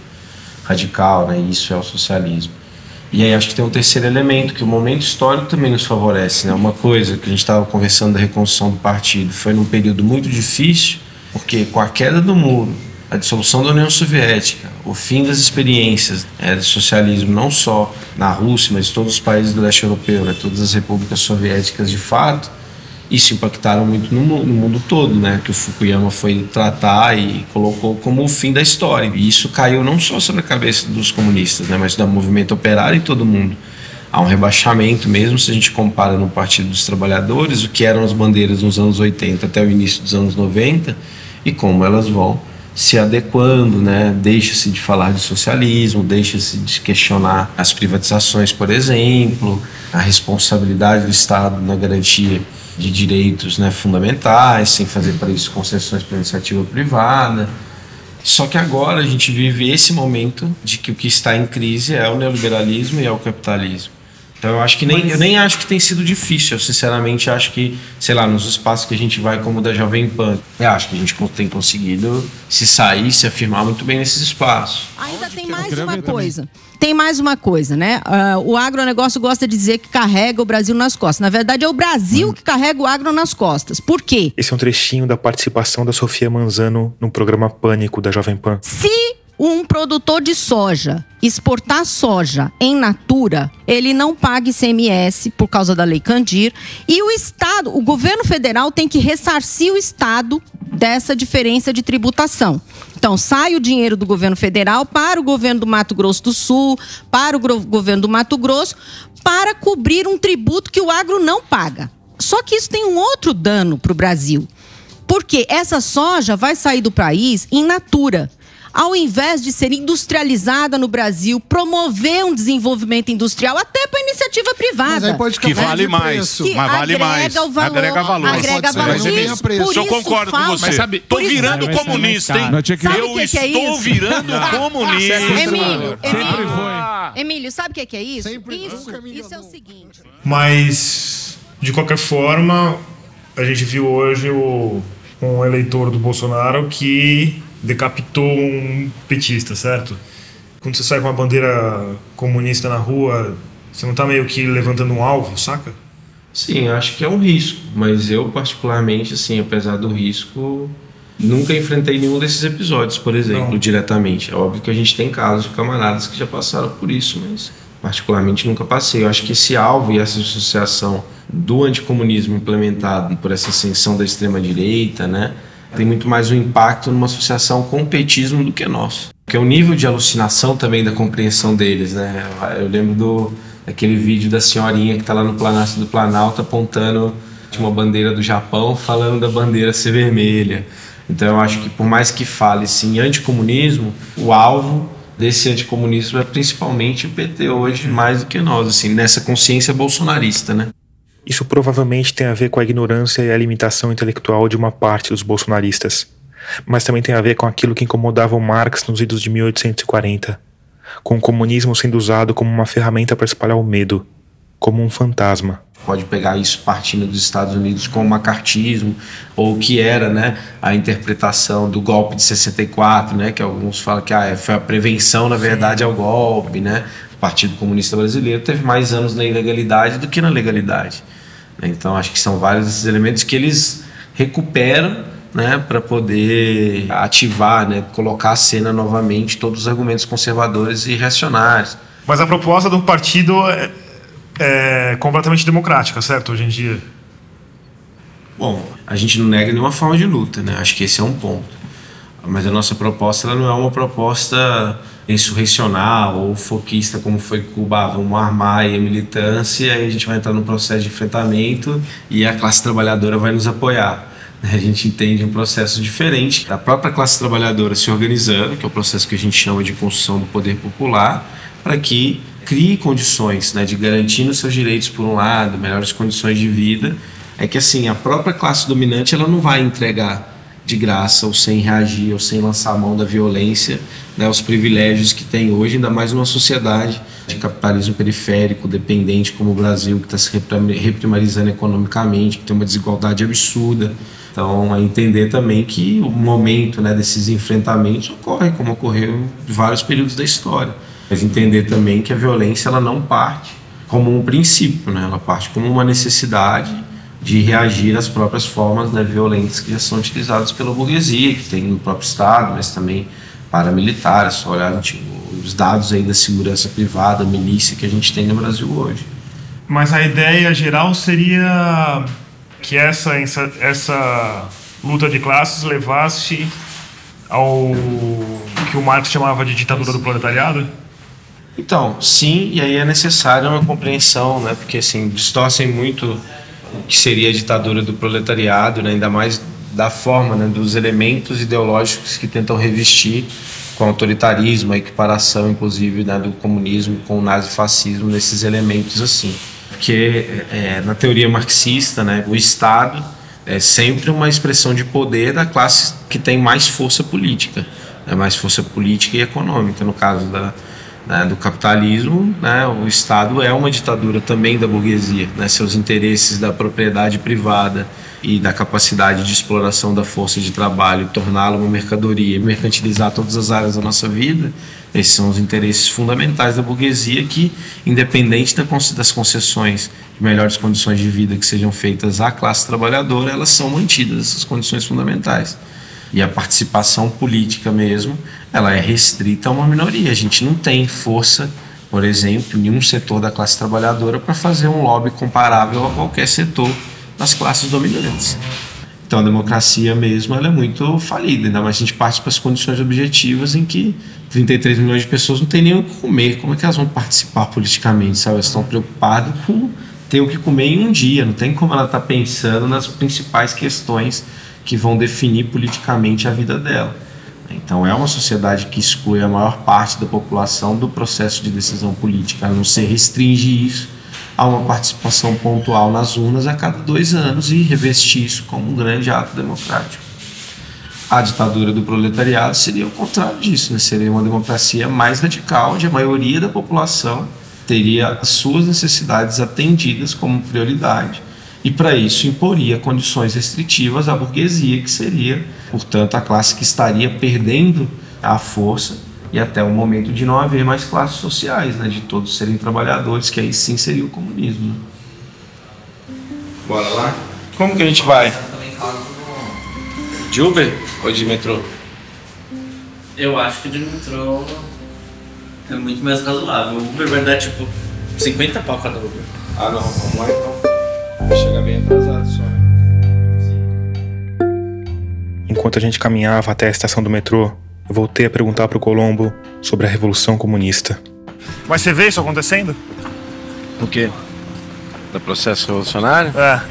radical, né? Isso é o socialismo. E aí acho que tem um terceiro elemento, que o momento histórico também nos favorece. Né? Uma coisa que a gente estava conversando da reconstrução do partido foi num período muito difícil, porque com a queda do muro, a dissolução da União Soviética, o fim das experiências é, socialismo, não só na Rússia, mas em todos os países do leste europeu, né? todas as repúblicas soviéticas de fato, isso impactaram muito no, no, mundo todo, né? Que o Fukuyama foi tratar e colocou como o fim da história. E isso caiu não só sobre a cabeça dos comunistas, né? Mas do movimento operário em todo mundo. Há um rebaixamento mesmo se a gente compara no Partido dos Trabalhadores, o que eram as bandeiras nos anos 80 até o início dos anos 90 e como elas vão se adequando, né? Deixa-se de falar de socialismo, deixa-se de questionar as privatizações, por exemplo, a responsabilidade do Estado na garantia de direitos né, fundamentais, sem fazer para isso concessões para iniciativa privada. Só que agora a gente vive esse momento de que o que está em crise é o neoliberalismo e é o capitalismo. Então eu acho que nem, eu nem acho que tem sido difícil. Eu sinceramente acho que, sei lá, nos espaços que a gente vai, como o da Jovem Pan, eu acho que a gente tem conseguido se sair, se afirmar muito bem nesses espaços. Ainda tem mais uma coisa. Tem mais uma coisa, né? Uh, o agronegócio gosta de dizer que carrega o Brasil nas costas. Na verdade, é o Brasil hum. que carrega o agro nas costas. Por quê? Esse é um trechinho da participação da Sofia Manzano no programa Pânico da Jovem Pan. Se um produtor de soja exportar soja em natura, ele não paga ICMS por causa da Lei Candir e o Estado, o governo federal tem que ressarcir o Estado dessa diferença de tributação. Então, sai o dinheiro do governo federal para o governo do Mato Grosso do Sul, para o governo do Mato Grosso, para cobrir um tributo que o agro não paga. Só que isso tem um outro dano para o Brasil. Porque essa soja vai sair do país in natura ao invés de ser industrializada no Brasil, promover um desenvolvimento industrial até para iniciativa privada. Mas aí pode que vale mais, que mas vale mais. O valor, agrega valor. Agrega valor. Isso, por isso eu concordo com você. Mas sabe, tô virando comunista, hein? Eu que estou que é virando comunista. Emílio, Emílio, Emílio, sabe o que é, que é isso? Sempre isso, isso é o seguinte. Mas, de qualquer forma, a gente viu hoje o, um eleitor do Bolsonaro que decapitou um petista, certo? Quando você sai com uma bandeira comunista na rua, você não tá meio que levantando um alvo, saca? Sim, acho que é um risco, mas eu particularmente, assim, apesar do risco, nunca enfrentei nenhum desses episódios, por exemplo, não. diretamente. É óbvio que a gente tem casos de camaradas que já passaram por isso, mas particularmente nunca passei. Eu acho que esse alvo e essa associação do anticomunismo implementado por essa ascensão da extrema direita, né, tem muito mais um impacto numa associação com o petismo do que nosso. Porque o nível de alucinação também da compreensão deles, né? Eu lembro do daquele vídeo da senhorinha que está lá no Planalto do Planalto apontando uma bandeira do Japão, falando da bandeira ser vermelha. Então eu acho que por mais que fale sim anticomunismo, o alvo desse anticomunismo é principalmente o PT hoje, mais do que nós, assim, nessa consciência bolsonarista, né? Isso provavelmente tem a ver com a ignorância e a limitação intelectual de uma parte dos bolsonaristas, mas também tem a ver com aquilo que incomodava o Marx nos idos de 1840, com o comunismo sendo usado como uma ferramenta para espalhar o medo, como um fantasma. Pode pegar isso partindo dos Estados Unidos como macartismo, ou o que era né, a interpretação do golpe de 64, né, que alguns falam que ah, foi a prevenção, na verdade, ao golpe. Né? O Partido Comunista Brasileiro teve mais anos na ilegalidade do que na legalidade. Né? Então acho que são vários esses elementos que eles recuperam né, para poder ativar, né, colocar a cena novamente todos os argumentos conservadores e reacionários. Mas a proposta do partido é, é completamente democrática, certo, hoje em dia? Bom, a gente não nega nenhuma forma de luta, né? Acho que esse é um ponto. Mas a nossa proposta ela não é uma proposta insurrecional ou foquista como foi Cuba, vamos armar a militância aí a gente vai entrar num processo de enfrentamento e a classe trabalhadora vai nos apoiar. A gente entende um processo diferente da própria classe trabalhadora se organizando, que é o processo que a gente chama de construção do poder popular, para que crie condições né, de garantir os seus direitos por um lado, melhores condições de vida, é que assim a própria classe dominante ela não vai entregar de graça ou sem reagir ou sem lançar a mão da violência, né, os privilégios que tem hoje, ainda mais numa sociedade de capitalismo periférico, dependente como o Brasil, que está se reprimarizando economicamente, que tem uma desigualdade absurda. Então, a entender também que o momento né, desses enfrentamentos ocorre como ocorreu em vários períodos da história. Mas entender também que a violência ela não parte como um princípio, né? ela parte como uma necessidade de reagir às próprias formas né, violentas que já são utilizadas pela burguesia, que tem no próprio Estado, mas também paramilitares, só olhar tipo, os dados aí da segurança privada, milícia que a gente tem no Brasil hoje. Mas a ideia geral seria que essa, essa, luta de classes levasse ao que o Marx chamava de ditadura do proletariado? Então, sim, e aí é necessária uma compreensão, né? Porque assim, distorcem muito que seria a ditadura do proletariado, né? ainda mais da forma, né? dos elementos ideológicos que tentam revestir com autoritarismo, a equiparação, inclusive, né? do comunismo com o nazifascismo, nesses elementos assim. Porque é, na teoria marxista, né? o Estado é sempre uma expressão de poder da classe que tem mais força política, né? mais força política e econômica, no caso da, né, do capitalismo, né, o Estado é uma ditadura também da burguesia. Né, seus interesses da propriedade privada e da capacidade de exploração da força de trabalho, torná-la uma mercadoria, mercantilizar todas as áreas da nossa vida, esses são os interesses fundamentais da burguesia que, independente das concessões de melhores condições de vida que sejam feitas à classe trabalhadora, elas são mantidas, essas condições fundamentais. E a participação política mesmo, ela é restrita a uma minoria. A gente não tem força, por exemplo, em um setor da classe trabalhadora para fazer um lobby comparável a qualquer setor das classes dominantes. Então a democracia mesmo ela é muito falida, ainda mais a gente parte para as condições objetivas em que 33 milhões de pessoas não têm nem o que comer. Como é que elas vão participar politicamente? Sabe? Elas estão preocupadas com ter o que comer em um dia, não tem como ela estar tá pensando nas principais questões que vão definir politicamente a vida dela. Então é uma sociedade que exclui a maior parte da população do processo de decisão política, a não ser restringe isso a uma participação pontual nas urnas a cada dois anos e revestir isso como um grande ato democrático. A ditadura do proletariado seria o contrário disso, né? seria uma democracia mais radical, onde a maioria da população teria as suas necessidades atendidas como prioridade e para isso imporia condições restritivas à burguesia, que seria, portanto, a classe que estaria perdendo a força e até o momento de não haver mais classes sociais, né, de todos serem trabalhadores, que aí sim seria o comunismo. Né? Bora lá? Como que a gente vai? De Uber ou de metrô? Eu acho que de metrô é muito mais razoável. O Uber vai dar tipo 50 pau cada Uber. Ah não, vamos lá então. Chega bem atrasado só. Enquanto a gente caminhava até a estação do metrô, eu voltei a perguntar para o Colombo sobre a Revolução Comunista. Mas você vê isso acontecendo? O quê? Do processo revolucionário? É.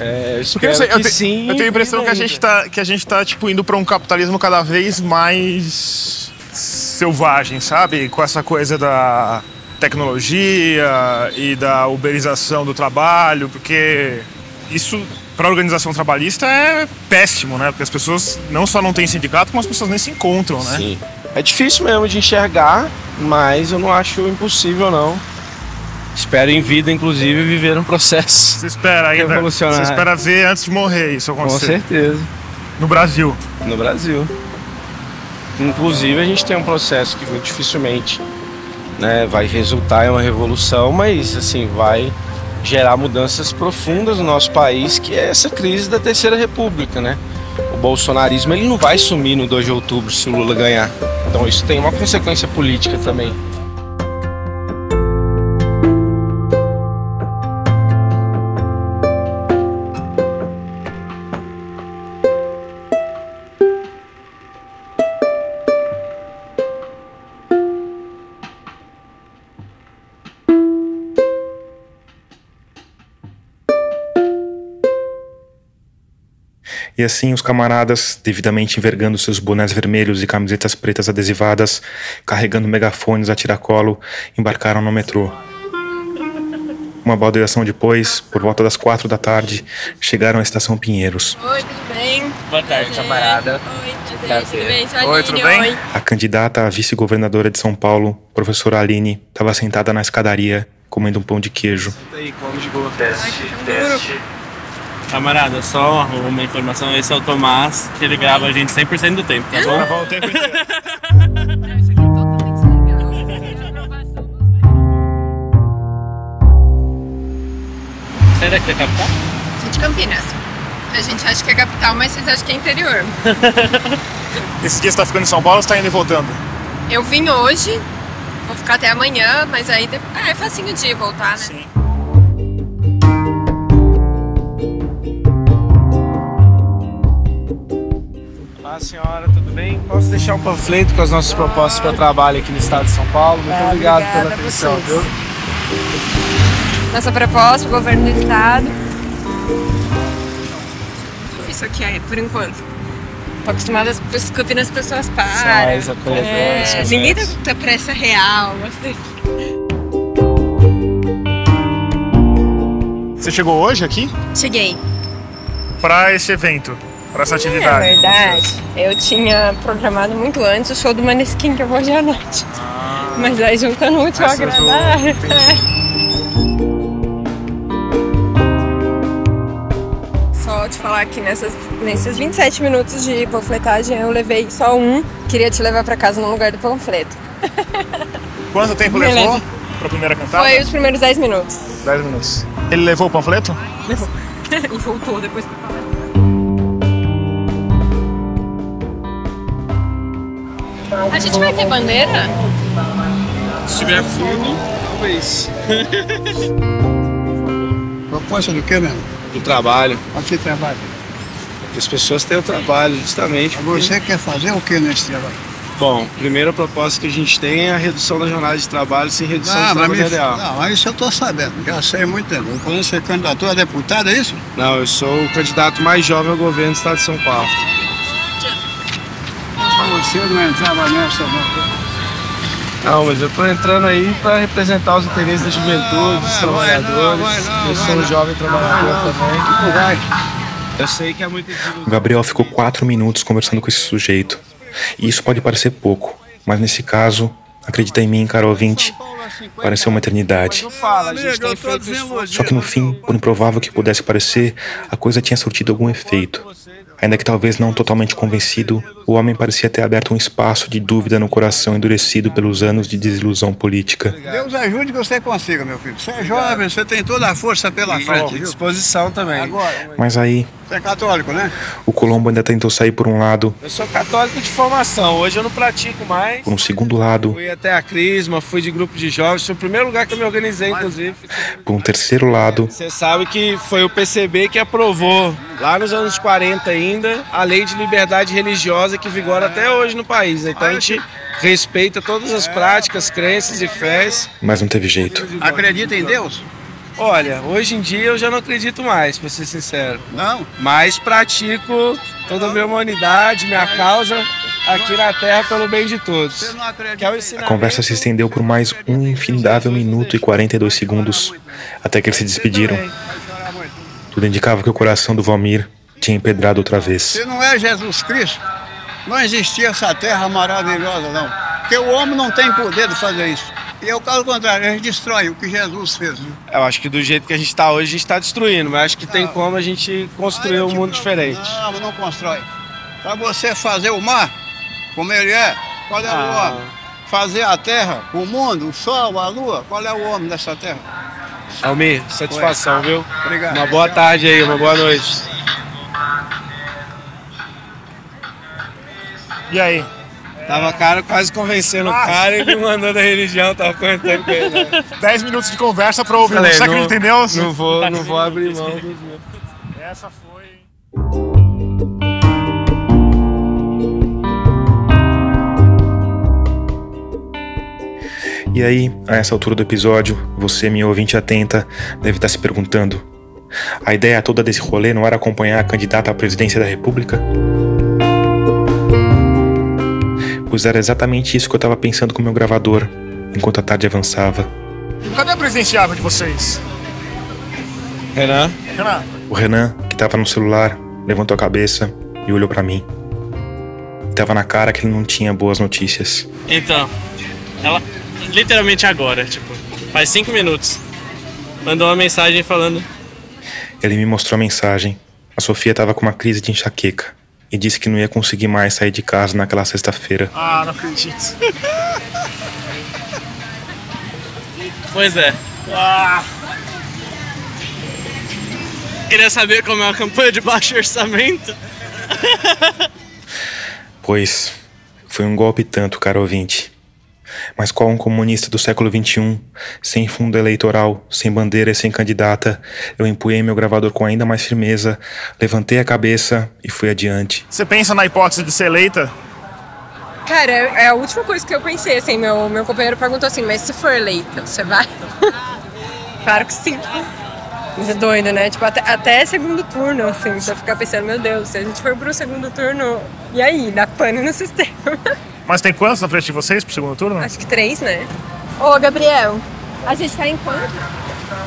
É, eu espero eu, sei, eu, te, sim, eu tenho a impressão que a gente tá, que a gente tá tipo, indo para um capitalismo cada vez mais selvagem, sabe? Com essa coisa da tecnologia e da uberização do trabalho, porque isso para a organização trabalhista é péssimo, né? Porque as pessoas não só não têm sindicato, como as pessoas nem se encontram, né? Sim. É difícil mesmo de enxergar, mas eu não acho impossível não. Espero em vida, inclusive, viver um processo Você espera ainda? Você espera ver antes de morrer isso acontecer? Com certeza. No Brasil? No Brasil. Inclusive, a gente tem um processo que dificilmente né, vai resultar em uma revolução, mas assim vai gerar mudanças profundas no nosso país, que é essa crise da terceira república, né? O bolsonarismo ele não vai sumir no 2 de outubro se o Lula ganhar. Então isso tem uma consequência política também. E assim os camaradas, devidamente envergando seus bonés vermelhos e camisetas pretas adesivadas, carregando megafones a tiracolo, embarcaram no metrô. Uma baldeação depois, por volta das quatro da tarde, chegaram à estação Pinheiros. Oi, tudo bem? Boa tarde, camarada. Oi, tudo bem? Tudo bem? Sou Oi, tudo bem? Oi. A candidata a vice-governadora de São Paulo, professora Aline, estava sentada na escadaria, comendo um pão de queijo. Senta aí, come de boa. Teste, teste. Camarada, só uma informação, esse é o Tomás, que ele grava a gente 100% do tempo, tá bom? O tempo Você é daqui da capital? Sou de Campinas. A gente acha que é capital, mas vocês acham que é interior. Esse dia você tá ficando em São Paulo ou você tá indo e voltando? Eu vim hoje, vou ficar até amanhã, mas aí... Ah, é facinho de voltar, né? Sim. Olá, senhora, tudo bem? Posso deixar um panfleto com as nossas propostas para trabalho aqui no estado de São Paulo? Muito Ah, obrigado obrigada pela a atenção, viu? Nossa proposta pro governo do estado. Isso aqui é, por enquanto. Tô acostumada pessoas- Campinas as pessoas param. mais acolhedoras, É, ninguém tá pressa real. assim. Você chegou hoje aqui Cheguei. para esse evento, para essa É atividade? verdade. Eu tinha programado muito antes o show do Maneskin que eu vou hoje à noite. Mas aí juntando o ao agradável. entendi. Só te falar que nessas, nesses 27 minutos de panfletagem eu levei só um. Queria te levar pra casa no lugar do panfleto. Quanto tempo Beleza. levou para a primeira cantada? Foi os primeiros 10 minutos. 10 minutos. Ele levou o panfleto? Levou. e voltou depois pra A gente vai ter bandeira? Se tiver fundo, talvez. Proposta do que mesmo? Do trabalho. Aqui trabalho. Que as pessoas tenham trabalho, justamente. porque- Você quer fazer o que nesse trabalho? Bom, primeira proposta que a gente tem é a redução da jornada de trabalho sem redução Ah, de mas trabalho me- real. Não, mas isso eu tô sabendo. Já sei muito tempo. Quando você candidatou a deputado, é isso? Não, eu sou o candidato mais jovem ao governo do estado de São Paulo. Você não entrava nessa, não. Não, mas eu tô entrando aí para representar os interesses da juventude, dos trabalhadores. eu sou um jovem trabalhador também. Eu sei que é muito O Gabriel ficou quatro minutos conversando com esse sujeito. E isso pode parecer pouco, mas nesse caso, acredita em mim, cara ouvinte, pareceu uma eternidade. Só que no fim, por improvável que pudesse parecer, a coisa tinha surtido algum efeito. Ainda que talvez não totalmente convencido, o homem parecia ter aberto um espaço de dúvida no coração endurecido pelos anos de desilusão política. Deus ajude que você consiga, meu filho. Você é jovem, você tem toda a força pela frente. Disposição também. Agora, Mas aí, você é católico, né? o Colombo ainda tentou sair por um lado, Eu sou católico de formação, hoje eu não pratico mais. por um segundo lado, Fui até a Crisma, fui de grupo de jovens, foi o primeiro lugar que eu me organizei, inclusive. por um terceiro lado, Você sabe que foi o PCB que aprovou, lá nos anos 40 ainda, a lei de liberdade religiosa que vigora até hoje no país. Então a gente respeita todas as práticas, crenças e fés. mas não teve jeito. Acredita em Deus? Olha, hoje em dia eu já não acredito mais, pra ser sincero. Não? Mas pratico toda a minha humanidade, minha causa aqui na Terra pelo bem de todos. Que é o A conversa se estendeu por mais um infindável minuto e 42 segundos, até que eles se despediram. Tudo indicava que o coração do Valmir tinha empedrado outra vez. Se não é Jesus Cristo, não existia essa terra maravilhosa, não. Porque o homem não tem poder de fazer isso. E é o caso contrário, a gente destrói o que Jesus fez. viu? Eu acho que do jeito que a gente está hoje, a gente está destruindo, mas acho que tem como a gente construir um mundo diferente. Não, não constrói. Para você fazer o mar, como ele é, qual é o Ah. homem? Fazer a terra, o mundo, o sol, a lua, qual é o homem dessa terra? Almir, satisfação, viu? Obrigado. Uma boa tarde aí, uma boa noite. E aí? Tava cara quase convencendo o cara e me mandou da religião, tava comentando com ele. né? 10 minutos de conversa para ouvir. Falei, Você acredita em Deus? Não vou, não vou abrir mão dos meus. Essa foi. E aí, a essa altura do episódio, você, minha ouvinte atenta, deve estar se perguntando: a ideia toda desse rolê não era acompanhar a candidata à presidência da República? Pois era exatamente isso que eu estava pensando com o meu gravador, enquanto a tarde avançava. Cadê a presidenciável de vocês? Renan? Renan, O Renan, que estava no celular, levantou a cabeça e olhou para mim. Tava na cara que ele não tinha boas notícias. Então, ela literalmente agora, tipo, faz cinco minutos, mandou uma mensagem falando: Ele me mostrou a mensagem. A Sofia estava com uma crise de enxaqueca e disse que não ia conseguir mais sair de casa naquela sexta-feira. Ah, não acredito. Pois é. Ah, Queria saber como é uma campanha de baixo orçamento. Pois, foi um golpe tanto, caro ouvinte. Mas qual um comunista do século XXI, sem fundo eleitoral, sem bandeira e sem candidata, eu empunhei meu gravador com ainda mais firmeza, levantei a cabeça e fui adiante. Você pensa na hipótese de ser eleita? Cara, é a última coisa que eu pensei, assim, meu, meu companheiro perguntou assim, mas se for eleita, você vai? claro que sim. Mas é doido, né? Tipo, até, até segundo turno, assim, você ficar pensando, meu Deus, se a gente for pro segundo turno, e aí? Dá pane no sistema. Mas tem quantos na frente de vocês pro segundo turno? Acho que três, né? Ô, Gabriel, a gente tá em quanto?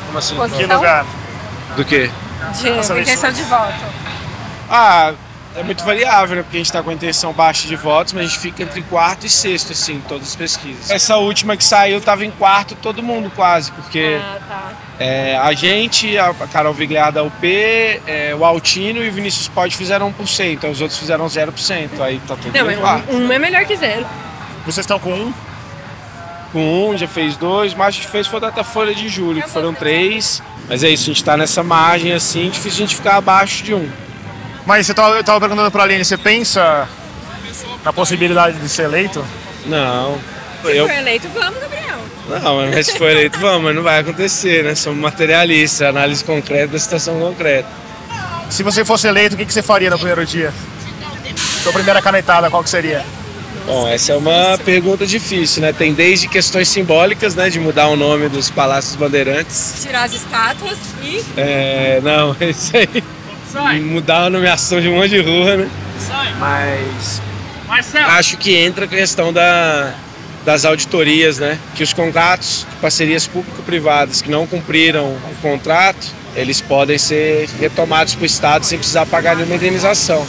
Como assim? Posição? Que lugar? Do quê? De intenção de voto. Ah, é muito variável, né? Porque a gente tá com a intenção baixa de votos, mas a gente fica entre quarto e sexto, assim, em todas as pesquisas. Essa última que saiu tava em quarto todo mundo quase, porque Ah, tá. é, a gente, a Carol Vigliar da UP, é, o Altino e o Vinícius Pod fizeram 1%, os outros fizeram 0%, aí tá todo Não, mundo quarto. um, um é melhor que zero. Vocês estão com um? Com um, já fez dois, mas a gente fez foi da folha de julho, que foram três. Mas é isso, a gente tá nessa margem assim, difícil a gente ficar abaixo de um. Mas você tava, eu tava perguntando pra Aline, você pensa na possibilidade de ser eleito? Não. Se Eu, for eleito, vamos, Gabriel. não, mas se for eleito, vamos, mas não vai acontecer, né? Somos materialistas, análise concreta da situação concreta. Se você fosse eleito, o que, que você faria no primeiro dia? Sua primeira canetada, qual que seria? Bom, essa é uma pergunta difícil, né? Tem desde questões simbólicas, né? De mudar o nome dos Palácios Bandeirantes. Tirar as estátuas e. É, não, isso aí. Mudar a nomeação de um monte de rua, né? Mas acho que entra a questão da, das auditorias, né? Que os contratos de parcerias público-privadas que não cumpriram o contrato, eles podem ser retomados para o Estado sem precisar pagar nenhuma indenização.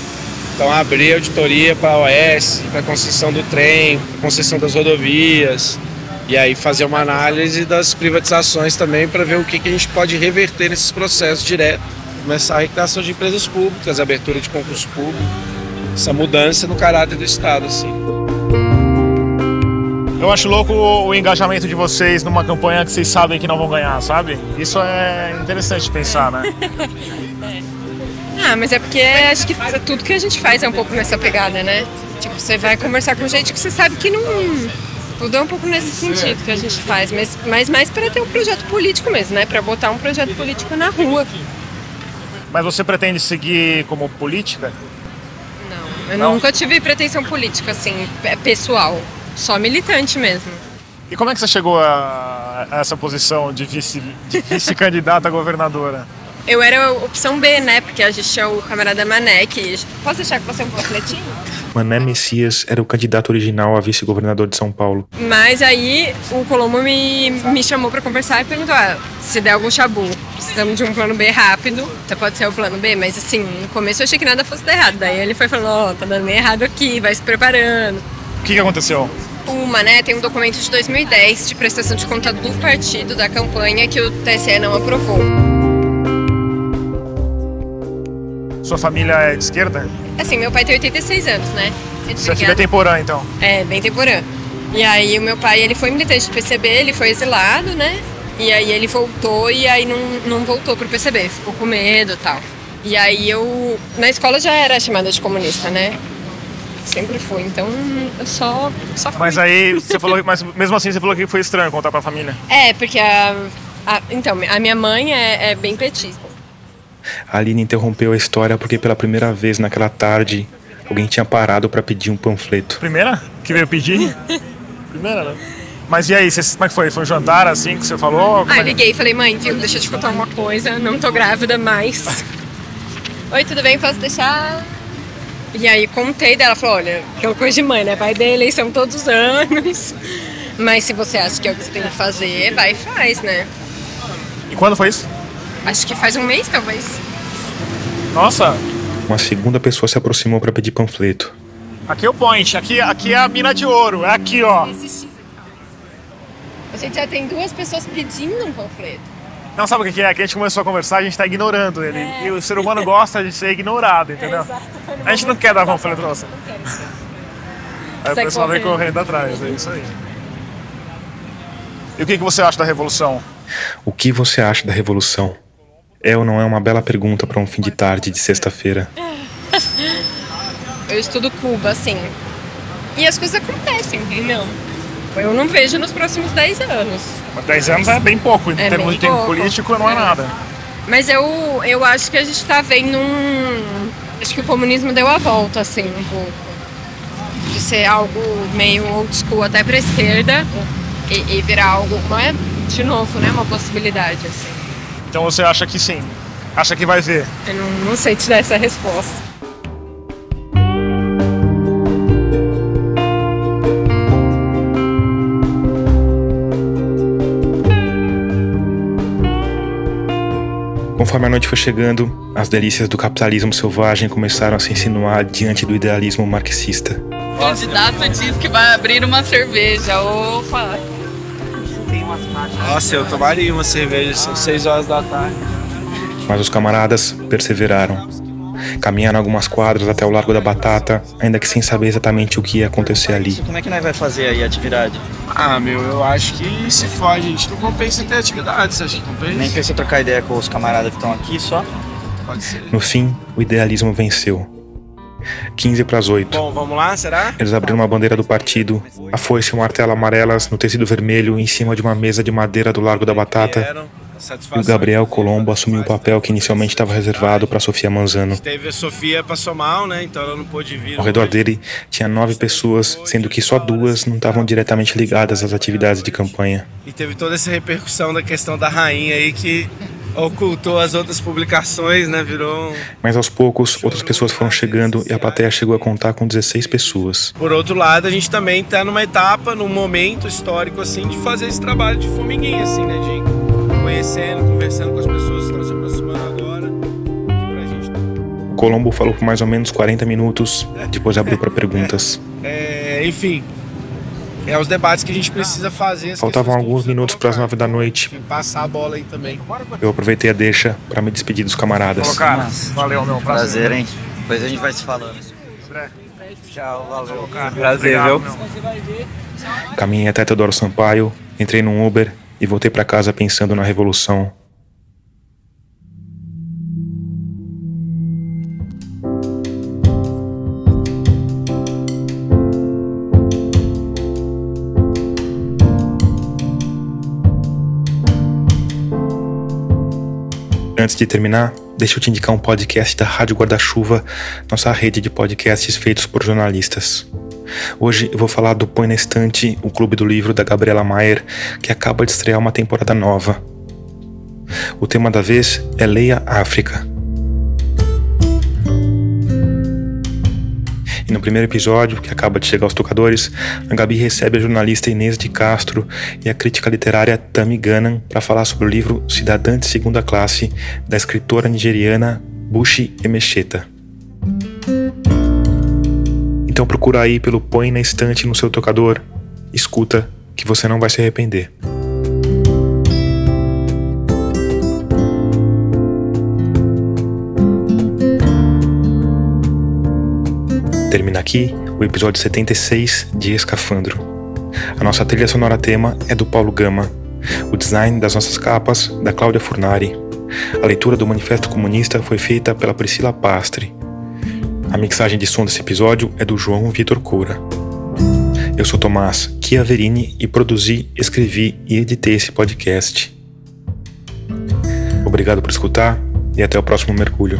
Então abrir auditoria para a OS, para a concessão do trem, concessão das rodovias, e aí fazer uma análise das privatizações também para ver o que, que a gente pode reverter nesses processos direto. Começar a recuperação de empresas públicas, abertura de concurso público, essa mudança no caráter do Estado, assim. Eu acho louco o, engajamento de vocês numa campanha que vocês sabem que não vão ganhar, sabe? Isso é interessante de pensar, né? Ah, mas é porque acho que tudo que a gente faz é um pouco nessa pegada, né? Tipo, você vai conversar com gente que você sabe que não. Tudo é um pouco nesse sentido que a gente faz, mas, mas mais para ter um projeto político mesmo, né? Para botar um projeto político na rua. Mas você pretende seguir como política? Eu Não? nunca tive pretensão política, assim, pe- pessoal. Só militante mesmo. E como é que você chegou a, a essa posição de vice- vice-candidata a governadora? Eu era opção B, né? Porque a gente tinha o camarada Mané, que. Posso deixar com você um panfletinho? Mané Messias era o candidato original a vice-governador de São Paulo. Mas aí o Colombo me, me chamou pra conversar e perguntou: ah, se der algum chabu, precisamos de um plano B rápido, você pode ser o plano B, mas assim, no começo eu achei que nada fosse dar errado. Daí ele foi falando: ó, tá dando meio errado aqui, vai se preparando. O que, que aconteceu? O Mané tem um documento de 2010 de prestação de conta do partido da campanha que o TSE não aprovou. Sua família é de esquerda? Assim, meu pai tem 86 anos, né? Sua filha é temporã, então. É, bem temporã. E aí o meu pai, ele foi militante do PCB, ele foi exilado, né? E aí ele voltou e aí não, não voltou pro PCB, ficou com medo e tal. E aí eu, na escola já era chamada de comunista, né? Sempre fui, então eu só, só fui. Mas aí você falou, mas mesmo assim você falou que foi estranho contar pra família. É, porque a, a- então, a minha mãe é, é bem petista. A Aline interrompeu a história porque pela primeira vez naquela tarde alguém tinha parado para pedir um panfleto. Primeira? Que veio pedir? Primeira, né? Mas e aí, como é que foi? Foi um jantar assim que você falou? Como Ah, é liguei e falei, mãe, viu, deixa eu te contar uma coisa, não tô grávida mais. Oi, tudo bem? Posso deixar? E aí contei dela, falou, olha, aquela coisa de mãe, né? Vai ter eleição todos os anos. Mas se você acha que é o que você tem que fazer, vai e faz, né? E quando foi isso? Acho que faz um mês, talvez. Nossa, Uma segunda pessoa se aproximou para pedir panfleto. aqui é o point, aqui, aqui é a mina de ouro, é aqui, ó. A gente já tem duas pessoas pedindo um panfleto. Não sabe o que que é? Que a gente começou a conversar, a gente tá ignorando ele. E o ser humano gosta de ser ignorado, entendeu? A gente não quer dar panfleto pra você. Aí o pessoal vem correndo. correndo atrás, é isso aí. E o que, que você acha da revolução? O que você acha da revolução? É ou não é uma bela pergunta para um fim de tarde de sexta-feira? Eu estudo Cuba, assim. E as coisas acontecem, entendeu? Eu não vejo nos próximos 10 anos. Mas 10 anos é bem pouco, em É termos de tempo pouco. político não é, É. nada. Mas eu, eu acho que a gente tá vendo um. Acho que o comunismo deu a volta, assim, um pouco. De ser algo meio old school até pra esquerda e, e virar algo. Não é, de novo, né? Uma possibilidade, assim. Então você acha que sim? Acha que vai ver? Eu não, não sei te dar essa resposta. Conforme a noite foi chegando, as delícias do capitalismo selvagem começaram a se insinuar diante do idealismo marxista. O candidato diz que vai abrir uma cerveja. Opa! Nossa, eu tomaria uma cerveja, são 6 horas da tarde. Mas os camaradas perseveraram. Caminharam algumas quadras até o Largo da Batata, ainda que sem saber exatamente o que ia acontecer ali. Como é que nós vai fazer aí a atividade? Ah, meu, eu acho que se foge, a gente não compensa ter atividade, você acha que compensa? Nem pensa em trocar ideia com os camaradas que estão aqui só? Pode ser. No fim, o idealismo venceu. 15 para as 8. Bom, vamos lá, será? Eles abriram uma bandeira do partido, a foice e o martelo amarelas no tecido vermelho em cima de uma mesa de madeira do Largo da Batata. E o Gabriel Colombo assumiu o papel que inicialmente estava reservado para Sofia Manzano. Teve a Sofia passou mal, né? Então ela não pôde vir. Ao redor dele tinha nove pessoas, sendo que só duas não estavam diretamente ligadas às atividades de campanha. E teve toda essa repercussão da questão da rainha aí que ocultou as outras publicações, né? Virou. um- Mas aos poucos, outras pessoas foram chegando e a plateia chegou a contar com 16 pessoas. Por outro lado, a gente também tá numa etapa, num momento histórico assim, de fazer esse trabalho de formiguinha, assim, né? De conhecendo, conversando com as pessoas que estão se aproximando agora. O Colombo falou por mais ou menos 40 minutos, depois abriu para perguntas. É, enfim, é os debates que a gente precisa fazer. as Faltavam alguns minutos para as nove da noite. passar a bola aí também. Eu aproveitei a deixa para me despedir dos camaradas. Falou, cara. Valeu, meu. Prazer, hein? Depois a gente vai se falando. Tchau, valeu, cara. Prazer, viu? Caminhei até Teodoro Sampaio, entrei num Uber e voltei para casa pensando na revolução. Antes de terminar, deixa eu te indicar um podcast da Rádio Guarda-Chuva, nossa rede de podcasts feitos por jornalistas. Hoje eu vou falar do Põe na Estante, o clube do livro da Gabriela Maier, que acaba de estrear uma temporada nova. O tema da vez é Leia África. E no primeiro episódio, que acaba de chegar aos tocadores, a Gabi recebe a jornalista Inês de Castro e a crítica literária Tami Gannan para falar sobre o livro Cidadã de Segunda Classe, da escritora nigeriana Bushi Emecheta. Então procura aí pelo Põe na Estante no seu tocador, escuta que você não vai se arrepender. Termina aqui o episódio 76 de Escafandro. A nossa trilha sonora tema é do Paulo Gama. O design das nossas capas, da Cláudia Furnari. A leitura do Manifesto Comunista foi feita pela Priscila Pastre. A mixagem de som desse episódio é do João Vitor Coura. Eu sou Tomás Chiaverini e produzi, escrevi e editei esse podcast. Obrigado por escutar e até o próximo mergulho.